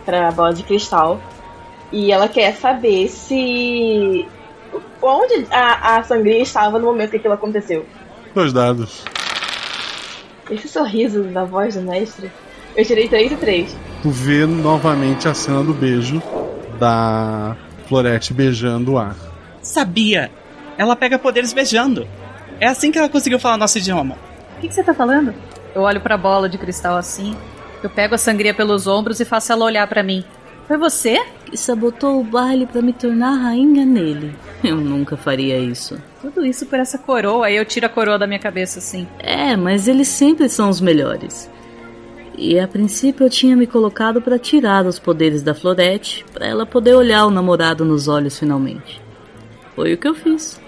pra bola de cristal. E ela quer saber se. Onde a, a sangria estava no momento que aquilo aconteceu. Dois dados. Esse sorriso da voz do mestre. Eu tirei 3 e 3. Tu vê novamente a cena do beijo da Florete beijando o ar. Sabia! Ela pega poderes beijando. É assim que ela conseguiu falar nosso idioma. O que, que você tá falando? Eu olho pra bola de cristal assim. Eu pego a sangria pelos ombros e faço ela olhar pra mim. Foi você? Que sabotou o baile pra me tornar rainha nele. Eu nunca faria isso. Tudo isso por essa coroa. Aí eu tiro a coroa da minha cabeça assim. É, mas eles sempre são os melhores. E a princípio eu tinha me colocado pra tirar os poderes da Florete, pra ela poder olhar o namorado nos olhos finalmente. Foi o que eu fiz.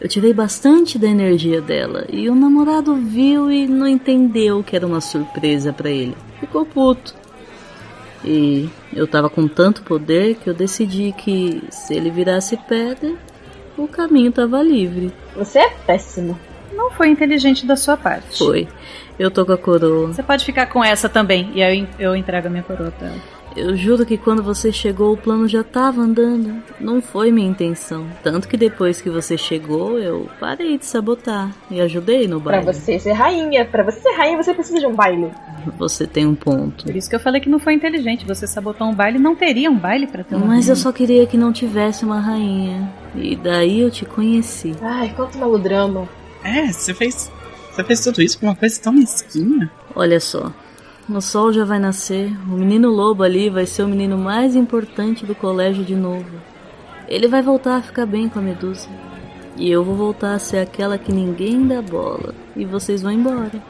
Eu tirei bastante da energia dela e o namorado viu e não entendeu que era uma surpresa pra ele. Ficou puto. E eu tava com tanto poder que eu decidi que se ele virasse pedra, o caminho tava livre. Você é péssimo. Não foi inteligente da sua parte. Foi. Eu tô com a coroa. Você pode ficar com essa também. E aí eu, eu entrego a minha coroa pra ela. Eu juro que quando você chegou o plano já tava andando. Não foi minha intenção. Tanto que depois que você chegou, eu parei de sabotar e ajudei no Pra baile. você ser rainha. Pra você ser rainha, você precisa de um baile. Você tem um ponto. Por isso que eu falei que não foi inteligente. Você sabotou um baile, não teria um baile pra ter uma Mas eu só queria que não tivesse uma rainha. E daí eu te conheci. Ai, quanto melodrama. É, você fez. Você fez tudo isso por uma coisa tão mesquinha. Olha só. O sol já vai nascer. O menino lobo ali vai ser o menino mais importante do colégio de novo. Ele vai voltar a ficar bem com a medusa. E eu vou voltar a ser aquela que ninguém dá bola. E vocês vão embora.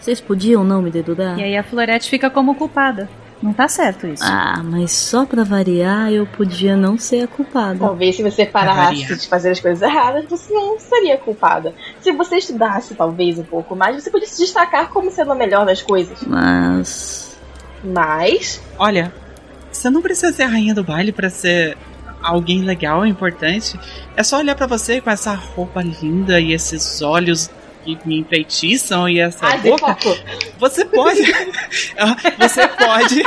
Vocês podiam não me dedurar? E aí a Florete fica como culpada. Não tá certo isso. Ah, mas só pra variar eu podia não ser a culpada. Talvez se você parasse de fazer as coisas erradas, você não seria culpada. Se você estudasse talvez um pouco mais, você podia se destacar como sendo a melhor das coisas. Mas. Mas, Olha, você não precisa ser a rainha do baile pra ser alguém legal, importante. É só olhar pra você com essa roupa linda e esses olhos que me enfeitiçam e essa ai, boca. Você pode. você pode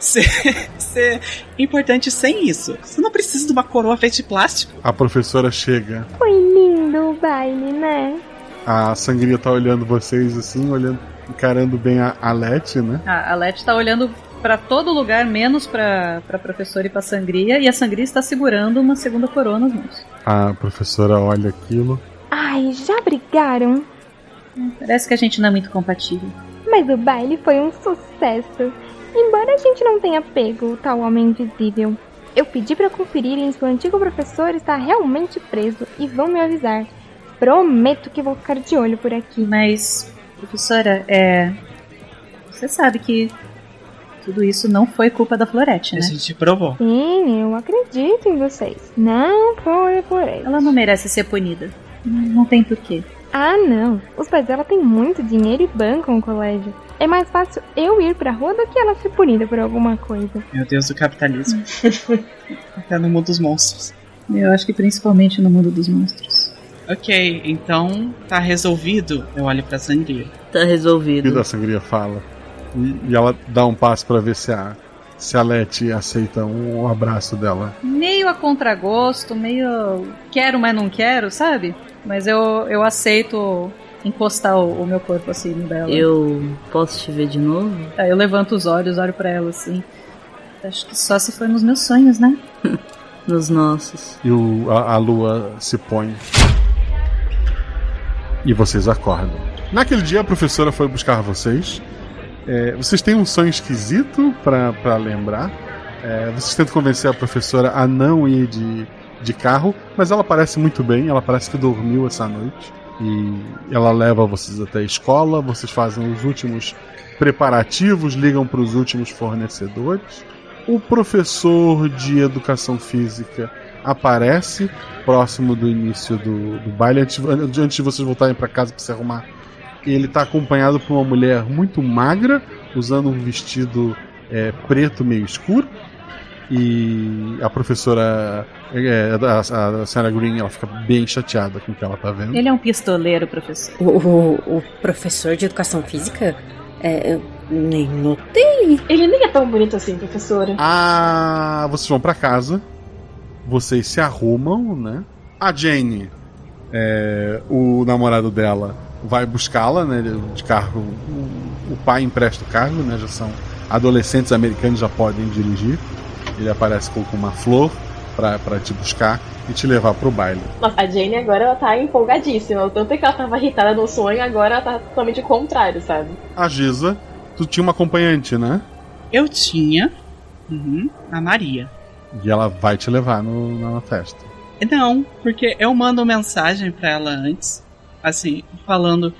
ser, ser importante sem isso. Você não precisa de uma coroa feita de plástico. A professora chega. Foi lindo o baile, né? A sangria tá olhando vocês assim, olhando, encarando bem a, a Leti, né? A, a Leti tá olhando pra todo lugar, menos pra, pra professora e pra sangria. E a sangria está segurando uma segunda coroa nas mãos. A professora olha aquilo. Ai, já brigaram? Parece que a gente não é muito compatível. Mas o baile foi um sucesso. Embora a gente não tenha pego o tal homem invisível. Eu pedi pra conferirem se o antigo professor está realmente preso e vão me avisar. Prometo que vou ficar de olho por aqui. Mas, professora, é. Você sabe que tudo isso não foi culpa da Florete, A né? gente provou. Sim, eu acredito em vocês. Não foi por eles. Ela não merece ser punida. Não tem porquê. Ah, não. Os pais dela têm muito dinheiro e bancam o colégio. É mais fácil eu ir pra rua do que ela ser punida por alguma coisa. Meu Deus do capitalismo. Até no mundo dos monstros. Eu acho que principalmente no mundo dos monstros. Ok, então tá resolvido. Eu olho pra sangria. Tá O que resolvido. da sangria fala. E, e ela dá um passo pra ver se a, se a Leti aceita um, abraço dela. Meio a contragosto, meio quero, mas não quero, sabe? Mas eu, eu aceito encostar o, o meu corpo assim no dela. Eu posso te ver de novo? Aí eu levanto os olhos, olho pra ela assim. Acho que só se for nos meus sonhos, né? Nos nossos. E o, a, a lua se põe. E vocês acordam. Naquele dia a professora foi buscar vocês. É, vocês têm um sonho esquisito pra pra lembrar. É, vocês tentam convencer a professora a não ir de, de carro, mas ela parece muito bem, ela parece que dormiu essa noite. E ela leva vocês até a escola, vocês fazem os últimos preparativos, ligam para os últimos fornecedores. O professor de educação física aparece próximo do início do, do baile, antes, antes de vocês voltarem para casa para se arrumar. Ele está acompanhado por uma mulher muito magra, usando um vestido é, preto meio escuro. E a professora, é, a, a senhora Green, ela fica bem chateada com o que ela tá vendo. Ele é um pistoleiro, professor. O, o, o professor de educação física? É, eu nem notei. ele nem é tão bonito assim, professora. Ah, vocês vão pra casa, vocês se arrumam, né? A Jane, é, o namorado dela, vai buscá-la, né? De carro. O, o pai empresta o carro, né? Já são adolescentes americanos, já podem dirigir. Ele aparece com com uma flor pra, pra te buscar e te levar pro baile. Nossa, a Jane agora ela tá empolgadíssima. O tanto é que ela tava irritada no sonho, agora ela tá totalmente o contrário, sabe? A Giza, tu tinha uma acompanhante, né? Eu tinha. Uhum, a Maria. E ela vai te levar no, na festa. Não, porque eu mando mensagem pra ela antes, assim, falando: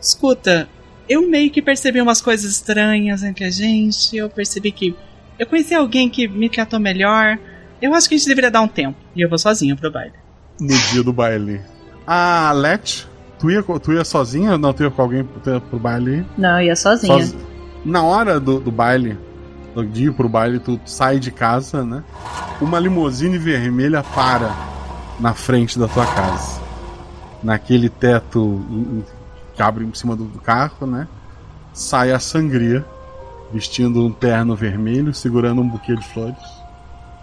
escuta, eu meio que percebi umas coisas estranhas entre a gente. Eu percebi que eu conheci alguém que me tratou melhor. Eu acho que a gente deveria dar um tempo. E eu vou sozinha pro baile. No dia do baile. A Let, tu ia, tu ia sozinha? Não, tu ia com alguém pro, pro baile? Não, eu ia sozinha. Sozi- Na hora do, do baile, do dia pro baile, tu sai de casa, né? Uma limusine vermelha para na frente da tua casa. naquele teto que abre em cima do, do carro, né? Sai a sangria, vestindo um terno vermelho, segurando um buquê de flores.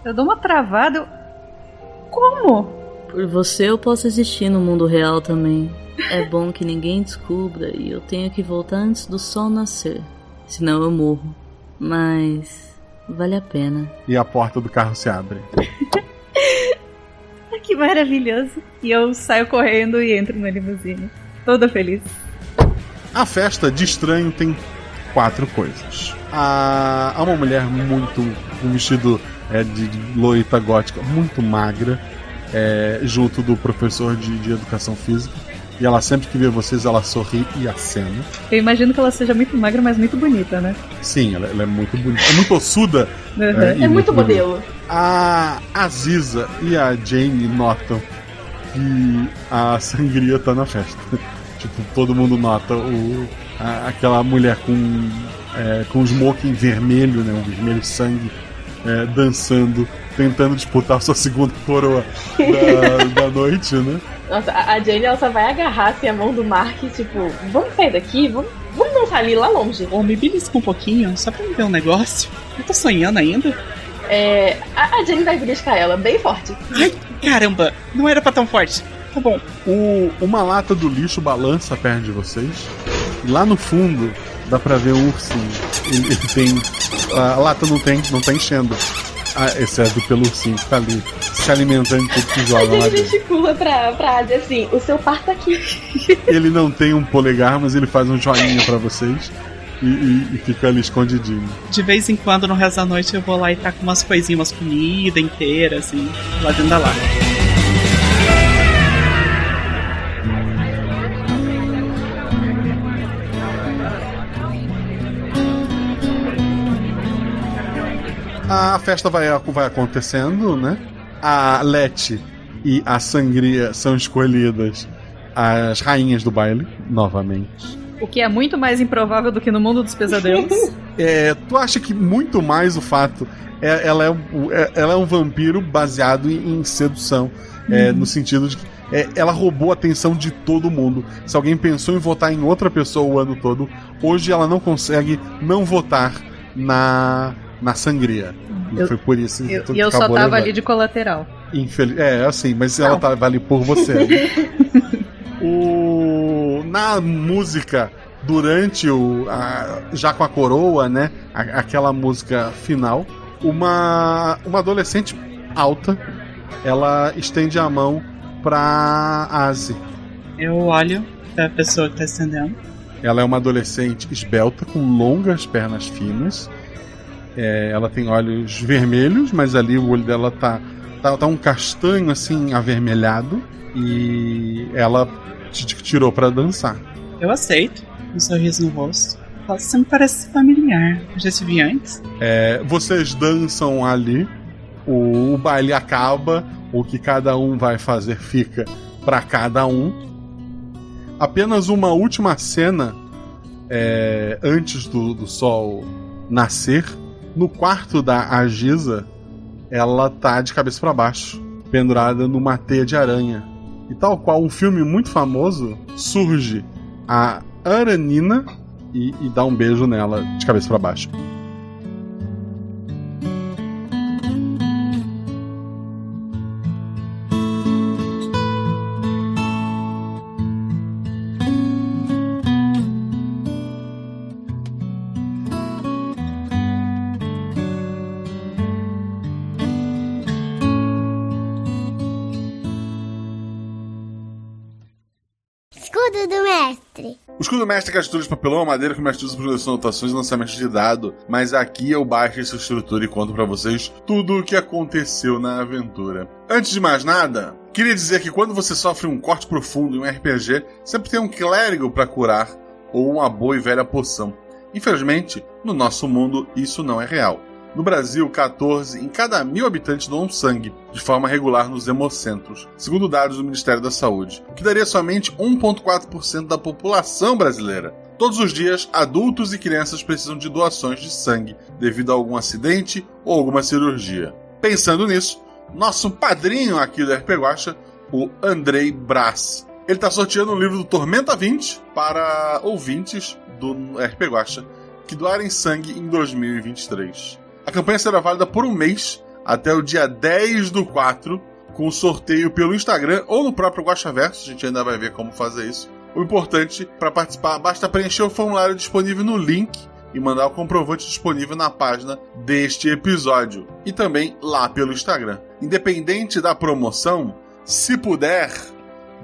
Eu dou uma travada. Eu... Como? Por você eu posso existir no mundo real também. É bom que ninguém descubra e eu tenho que voltar antes do sol nascer. Senão eu morro. Mas vale a pena. E a porta do carro se abre. Ah, Que maravilhoso. E eu saio correndo e entro na limusine. Toda feliz. A festa de estranho tem quatro coisas. Há, uma mulher muito. um vestido é, de, loita gótica, muito magra, é, junto do professor de, de educação física. E ela sempre que vê vocês, ela sorri e acena. Eu imagino que ela seja muito magra, mas muito bonita, né? Sim, ela, ela é muito bonita. É muito ossuda. Uhum. e É muito bonita. modelo. A Aziza e a Jane notam que a sangria tá na festa. tipo, todo mundo nota o, a- aquela mulher com, é, com smoking vermelho, né? Um vermelho sangue, é, dançando, tentando disputar sua segunda coroa da, da noite, né? Nossa, a a Jane ela só vai agarrar assim, a mão do Mark, tipo, vamos sair daqui, vamos, vamos dançar ali lá longe. Ô, me belisca um pouquinho, só pra me ver um negócio. Eu tô sonhando ainda. É, a, a Jane vai beliscar ela bem forte. Ai, caramba, não era pra tão forte. Tá bom. O, uma lata do lixo balança perto de vocês. E lá no fundo dá pra ver um ursinho. Ele, ele tem. A lata não tem, não tá enchendo. Ah, exceto pelo ursinho que tá ali se alimentando de tudo que joga lá dentro. gesticula pra, pra Adi assim, o seu par tá aqui. Ele não tem um polegar, mas ele faz um joinha pra vocês. E, e- e fica ali escondidinho. De vez em quando, no resto da noite, eu vou lá e taco umas coisinhas, umas comida inteira, assim, lá dentro da lata. A festa vai, vai acontecendo, né? A Leti e a Sangria são escolhidas as rainhas do baile, novamente. O que é muito mais improvável do que no mundo dos pesadelos. É, tu acha que muito mais o fato. É, ela, é, é- ela é um vampiro baseado em, em sedução. é, no sentido de que é, ela roubou a atenção de todo mundo. Se alguém pensou em votar em outra pessoa o ano todo, hoje ela não consegue não votar na, na sangria. E Eu- foi por isso Eu- que e eu só tava levando. ali de colateral. Infeliz... É, assim, mas ela tava ali por você. o... Na música, durante o. a- Já com a coroa, né? a- aquela música final, uma, uma adolescente alta ela estende a mão pra Asi. Eu olho pra pessoa que tá estendendo. Ela é uma adolescente esbelta, com longas pernas finas. É, ela tem olhos vermelhos, mas ali o olho dela tá, tá, tá um castanho assim avermelhado. E ela te tirou pra dançar. Eu aceito, um sorriso no rosto. Você me parece familiar. Já te vi antes? É, vocês dançam ali, o, o baile acaba, o que cada um vai fazer fica pra cada um. Apenas uma última cena é, antes do, do sol nascer, no quarto da Agisa, ela tá de cabeça pra baixo, pendurada numa teia de aranha. E tal qual um filme muito famoso, surge a Aranina e, e dá um beijo nela de cabeça pra baixo. Escudo mestre é captura de papelão, madeira que o mestre usa para produção, anotações e lançamento de dado. Mas aqui eu baixo essa estrutura e conto pra vocês tudo o que aconteceu na aventura. Antes de mais nada, queria dizer que quando você sofre um corte profundo em um RPG, sempre tem um clérigo pra curar ou uma boa e velha poção. Infelizmente, no nosso mundo isso não é real. No Brasil, 14 em cada mil habitantes doam sangue, de forma regular nos hemocentros, segundo dados do Ministério da Saúde, o que daria somente 1,4% da população brasileira. Todos os dias, adultos e crianças precisam de doações de sangue devido a algum acidente ou alguma cirurgia. Pensando nisso, nosso padrinho aqui do RP Guacha, o Andrei Brás, ele está sorteando um livro do Tormenta 20 para ouvintes do RP Guacha que doarem sangue em 2023. A campanha será válida por um mês até o dia 10 do 4, com sorteio pelo Instagram ou no próprio Guachaverso. A gente ainda vai ver como fazer isso. O importante para participar basta preencher o formulário disponível no link e mandar o comprovante disponível na página deste episódio e também lá pelo Instagram. Independente da promoção, se puder,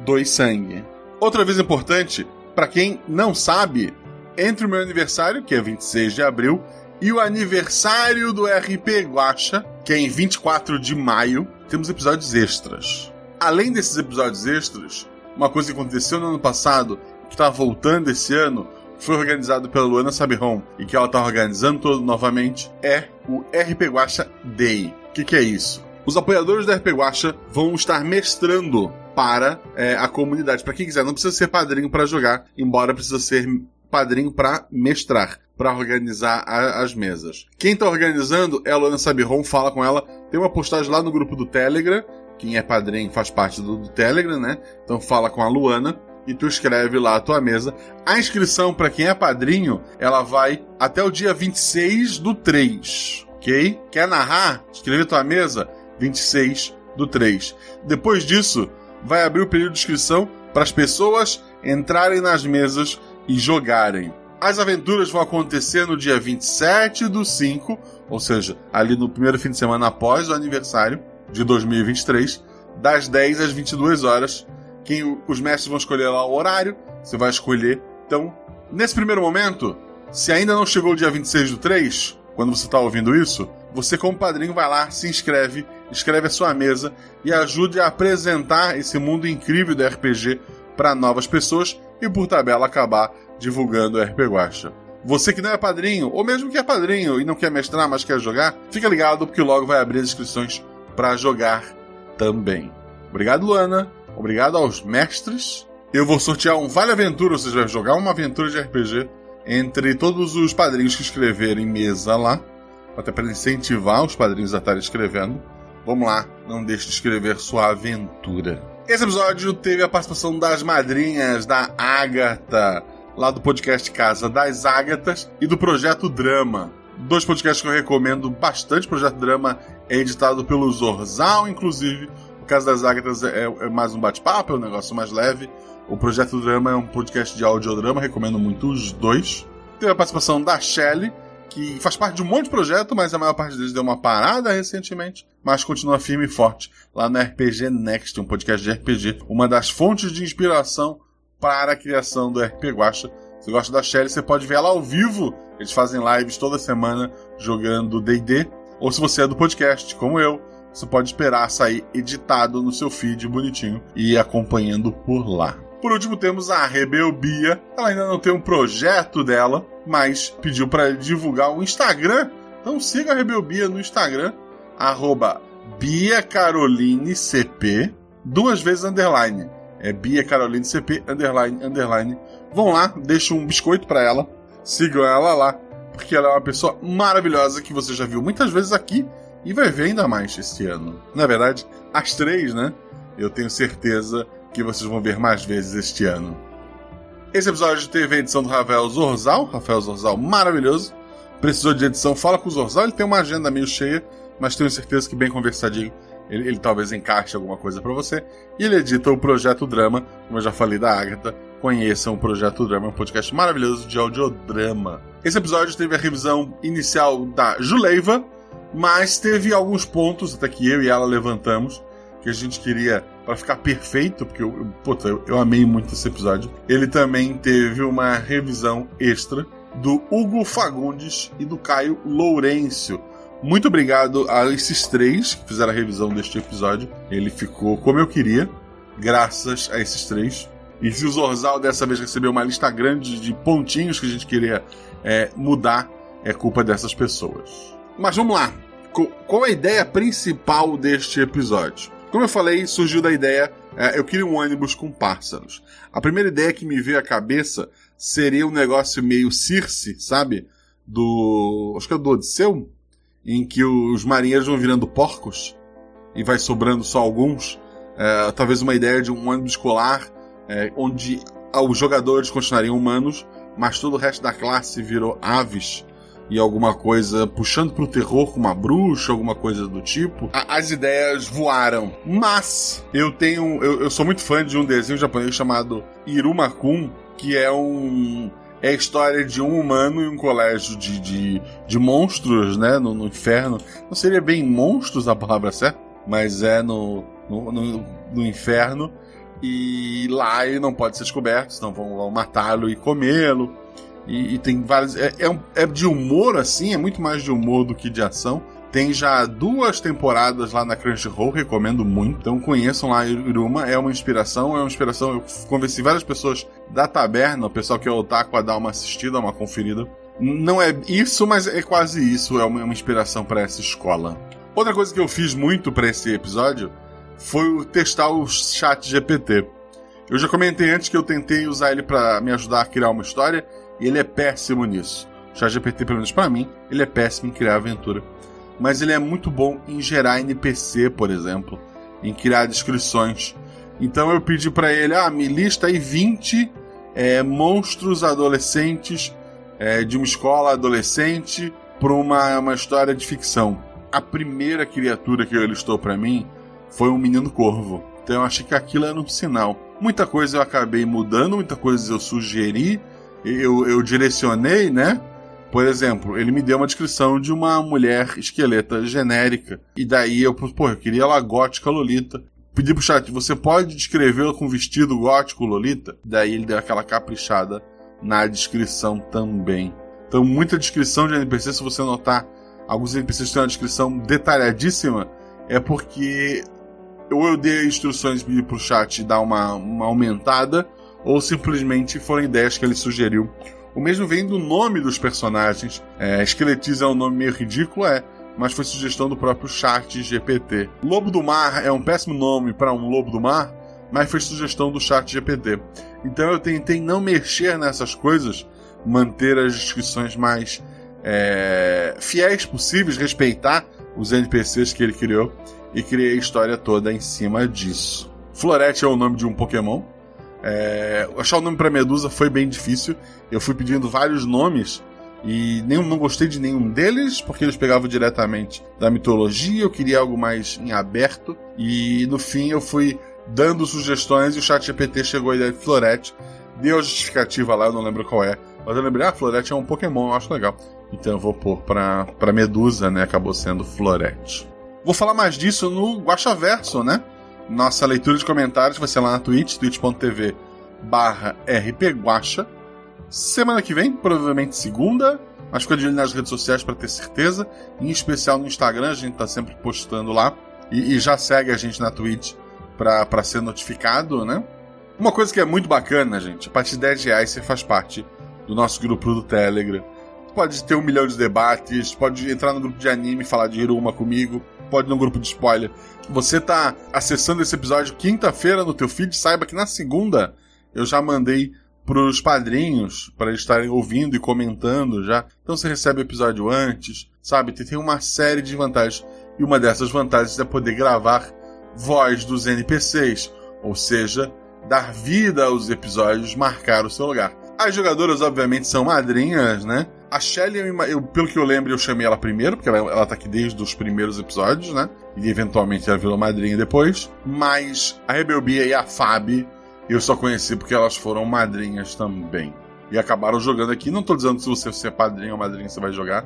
doe sangue. Outra vez importante, para quem não sabe, entre o meu aniversário, que é 26 de abril, e o aniversário do RP Guacha, que é em 24 de maio, temos episódios extras. Além desses episódios extras, uma coisa que aconteceu no ano passado, que está voltando esse ano, foi organizado pela Luana Sabiron e que ela está organizando todo novamente, é o RP Guacha Day. O que, que é isso? Os apoiadores do RP Guacha vão estar mestrando para é, a comunidade. Para quem quiser, não precisa ser padrinho para jogar, embora precisa ser padrinho para mestrar, para organizar a, as mesas. Quem está organizando é a Luana Sabiron, fala com ela. Tem uma postagem lá no grupo do Telegram. Quem é padrinho faz parte do, do Telegram, né? Então fala com a Luana e tu escreve lá a tua mesa. A inscrição para quem é padrinho, ela vai até o dia 26 do 3, ok? Quer narrar? Escreve tua mesa 26 do 3. Depois disso, vai abrir o período de inscrição para as pessoas entrarem nas mesas e jogarem. As aventuras vão acontecer no dia 27 do 5, ou seja, ali no primeiro fim de semana após o aniversário de 2023, das 10 às 22 horas quem os mestres vão escolher lá o horário, você vai escolher. Então, nesse primeiro momento, se ainda não chegou o dia 26 do 3, quando você está ouvindo isso, você como padrinho vai lá, se inscreve, escreve a sua mesa e ajude a apresentar esse mundo incrível do RPG para novas pessoas e por tabela acabar divulgando o RP Guacha. Você que não é padrinho, ou mesmo que é padrinho e não quer mestrar, mas quer jogar, fica ligado porque logo vai abrir as inscrições para jogar também. Obrigado, Luana. Obrigado aos mestres. Eu vou sortear um Vale Aventura, ou seja, vai jogar uma aventura de RPG entre todos os padrinhos que escreverem mesa lá, até para incentivar os padrinhos a estarem escrevendo. Vamos lá, não deixe de escrever sua aventura. Esse episódio teve a participação das madrinhas da Ágata, lá do podcast Casa das Ágatas, e do Projeto Drama. Dois podcasts que eu recomendo bastante. O Projeto Drama é editado pelo Zorzal, inclusive Casa das Ágatas é, é mais um bate-papo, é um negócio mais leve. O Projeto Drama é um podcast de audiodrama, recomendo muito os dois. Teve a participação da Shelley, que faz parte de um monte de projeto, mas a maior parte deles deu uma parada recentemente, mas continua firme e forte lá no RPG Next, um podcast de RPG, uma das fontes de inspiração para a criação do RP Guacha. Se gosta da Shelley, você pode ver ela ao vivo. Eles fazem lives toda semana jogando D&D. Ou se você é do podcast, como eu, você pode esperar sair editado no seu feed bonitinho e ir acompanhando por lá. Por último, temos a Rebel Bia. Ela ainda não tem um projeto dela, mas pediu para divulgar o Instagram. Então siga a Rebel Bia no Instagram, arroba BiaCarolineCP, duas vezes underline. É Bia Caroline CP, underline, underline. Vão lá, deixem um biscoito para ela, sigam ela lá, porque ela é uma pessoa maravilhosa que você já viu muitas vezes aqui e vai ver ainda mais este ano. Na verdade, as três, né? Eu tenho certeza que vocês vão ver mais vezes este ano. Esse episódio teve a edição do Rafael Zorzal. Rafael Zorzal, maravilhoso. Precisou de edição, fala com o Zorzal. Ele tem uma agenda meio cheia, mas tenho certeza que bem conversadinho. Ele, ele talvez encaixe alguma coisa para você. E ele edita o Projeto Drama, como eu já falei da Agatha. Conheçam o Projeto Drama, um podcast maravilhoso de audiodrama. Esse episódio teve a revisão inicial da Juleiva, mas teve alguns pontos, até que eu e ela levantamos, que a gente queria para ficar perfeito, porque eu, puta, eu, eu amei muito esse episódio. Ele também teve uma revisão extra do Hugo Fagundes e do Caio Lourenço. Muito obrigado a esses três que fizeram a revisão deste episódio. Ele ficou como eu queria, graças a esses três. E se o Zorzal dessa vez recebeu uma lista grande de pontinhos que a gente queria é, mudar, é culpa dessas pessoas. Mas vamos lá. Qual a ideia principal deste episódio? Como eu falei, surgiu da ideia. É, eu queria um ônibus com pássaros. A primeira ideia que me veio à cabeça seria um negócio meio Circe, sabe? Do. Acho que é do Odisseu, em que os marinheiros vão virando porcos e vai sobrando só alguns. É, talvez uma ideia de um ônibus escolar é, onde os jogadores continuariam humanos, mas todo o resto da classe virou aves e alguma coisa puxando pro terror com uma bruxa, alguma coisa do tipo, a, as ideias voaram. Mas eu tenho. Eu, eu, sou muito fã de um desenho japonês chamado Irumakun, que é um. É a história de um humano em um colégio de, de, de monstros, né? No, no, inferno. Não seria bem monstros a palavra certa, mas é no, no, no, no inferno. E lá ele não pode ser descoberto, senão vão, vão matá-lo e comê-lo. E, e, tem várias. É, é, é, de humor, assim, é muito mais de humor do que de ação. Tem já duas temporadas lá na Crunchyroll, recomendo muito. Então conheçam lá Iruma, é uma inspiração, é uma inspiração. Eu convenci várias pessoas da taberna, o pessoal que é otaku, a dar uma assistida, uma conferida. Não é isso, mas é quase isso, é uma, uma inspiração para essa escola. Outra coisa que eu fiz muito para esse episódio foi testar o chat GPT. Eu já comentei antes que eu tentei usar ele para me ajudar a criar uma história e ele é péssimo nisso. O ChatGPT, pelo menos para mim, ele é péssimo em criar aventura. Mas ele é muito bom em gerar NPC, por exemplo, em criar descrições. Então eu pedi para ele, ah, me lista aí 20 é, monstros adolescentes é, de uma escola adolescente para uma, uma história de ficção. A primeira criatura que ele listou para mim foi um menino corvo. Então eu achei que aquilo era um sinal. Muita coisa eu acabei mudando, muita coisa eu sugeri, eu, eu direcionei, né? Por exemplo, ele me deu uma descrição de uma mulher esqueleta genérica. E daí eu, pô, eu queria ela gótica Lolita. Pedi pro chat, você pode descrevê-la com vestido gótico Lolita? Daí ele deu aquela caprichada na descrição também. Então, muita descrição de NPC, se você notar, alguns NPCs têm uma descrição detalhadíssima, é porque ou eu dei instruções pro chat dar uma, uma aumentada, ou simplesmente foram ideias que ele sugeriu. O mesmo vem do nome dos personagens. É, Esqueletiz é um nome meio ridículo, é, mas foi sugestão do próprio chat GPT. Lobo do Mar é um péssimo nome para um lobo do mar, mas foi sugestão do chat GPT. Então eu tentei não mexer nessas coisas, manter as descrições mais é, fiéis possíveis, respeitar os NPCs que ele criou e criei a história toda em cima disso. Florete é o nome de um Pokémon, é, achar o nome para Medusa foi bem difícil. Eu fui pedindo vários nomes e nenhum, não gostei de nenhum deles, porque eles pegavam diretamente da mitologia. Eu queria algo mais em aberto. E no fim eu fui dando sugestões e o chat GPT chegou a ideia de Florete. Deu a justificativa lá, eu não lembro qual é. Mas eu lembrei, ah, Florete é um Pokémon, eu acho legal. Então eu vou pôr pra, pra Medusa, né? Acabou sendo Florete. Vou falar mais disso no Guaxaverso, né? Nossa leitura de comentários vai ser lá na Twitch, twitch.tv barra rpguacha. Semana que vem, provavelmente segunda, mas fica de olho nas redes sociais para ter certeza. Em especial no Instagram, a gente tá sempre postando lá. E, e já segue a gente na Twitch para ser notificado, né? Uma coisa que é muito bacana, gente, a partir de 10 reais você faz parte do nosso grupo do Telegram. Pode ter um milhão de debates, pode entrar no grupo de anime e falar de Hiruma comigo, pode no grupo de spoiler. Você tá acessando esse episódio quinta-feira no teu feed, saiba que na segunda eu já mandei pros padrinhos para eles estarem ouvindo e comentando já. Então você recebe o episódio antes, sabe? Tem uma série de vantagens. E uma dessas vantagens é poder gravar voz dos NPCs, ou seja, dar vida aos episódios, marcar o seu lugar. As jogadoras, obviamente, são madrinhas, né? A Shelly, eu, pelo que eu lembro, eu chamei ela primeiro, porque ela, ela tá aqui desde os primeiros episódios, né? E eventualmente ela virou madrinha depois. Mas a Rebelbia e a Fab eu só conheci porque elas foram madrinhas também. E acabaram jogando aqui. Não tô dizendo se você ser padrinho ou madrinha você vai jogar.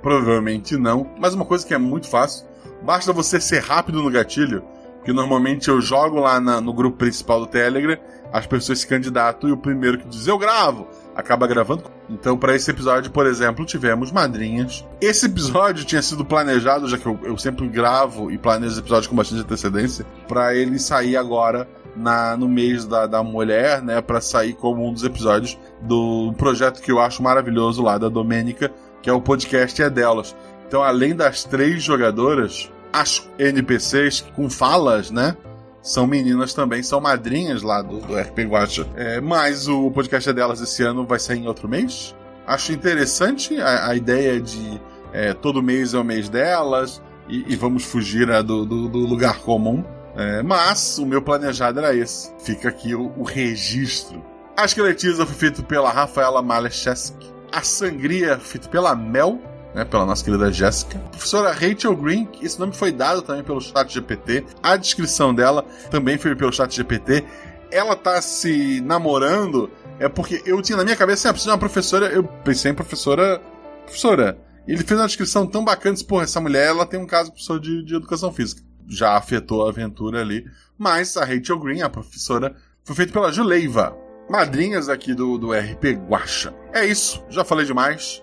Provavelmente não. Mas uma coisa que é muito fácil: basta você ser rápido no gatilho. Que normalmente eu jogo lá na, no grupo principal do Telegram, as pessoas se candidatam e o primeiro que diz eu gravo, acaba gravando. Então, para esse episódio, por exemplo, tivemos madrinhas. Esse episódio tinha sido planejado, já que eu, eu sempre gravo e planejo os episódios com bastante antecedência, para ele sair agora na, no mês da, da mulher, né, para sair como um dos episódios do projeto que eu acho maravilhoso lá da Domênica, que é o podcast É Delas. Então, além das três jogadoras, as NPCs com falas, né? São meninas também, são madrinhas lá do, do RP Guacha. É, mas o podcast delas esse ano vai sair em outro mês. Acho interessante a, a ideia de é, todo mês é o mês delas e, e vamos fugir né, do, do, do, lugar comum. É, mas o meu planejado era esse. Fica aqui o, o registro. A esqueletiza foi feita pela Rafaela Malecheski. A sangria feita pela Mel, né, pela nossa querida Jéssica. Professora Rachel Green, esse nome foi dado também pelo chat GPT. A descrição dela também foi pelo chat GPT. Ela tá se namorando, é porque eu tinha na minha cabeça, ah, preciso de uma professora, eu pensei em professora. Professora. Ele fez uma descrição tão bacana, disse, porra, essa mulher ela tem um caso professor de, de educação física. Já afetou a aventura ali. Mas a Rachel Green, a professora, foi feita pela Juleiva, madrinhas aqui do, do RP Guacha. É isso, já falei demais.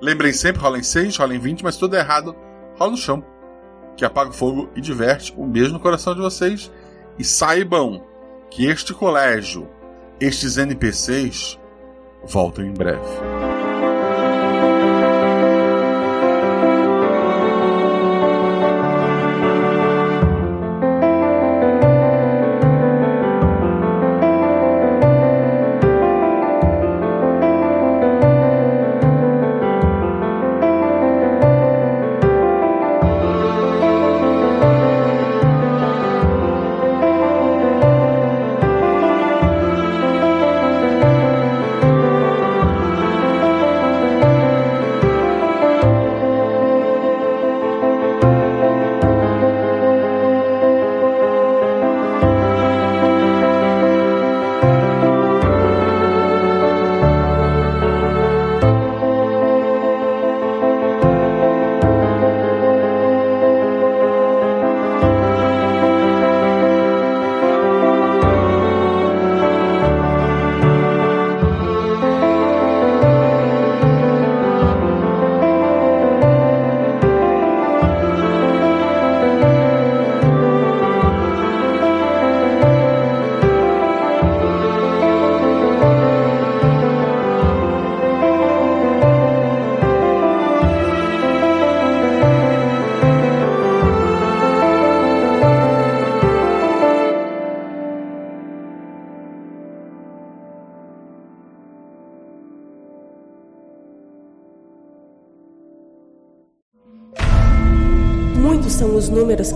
Lembrem sempre, rola em 6, rola em 20, mas tudo é errado, rola no chão. Que apaga o fogo e diverte o mesmo coração de vocês. E saibam que este colégio, estes NPCs, voltam em breve.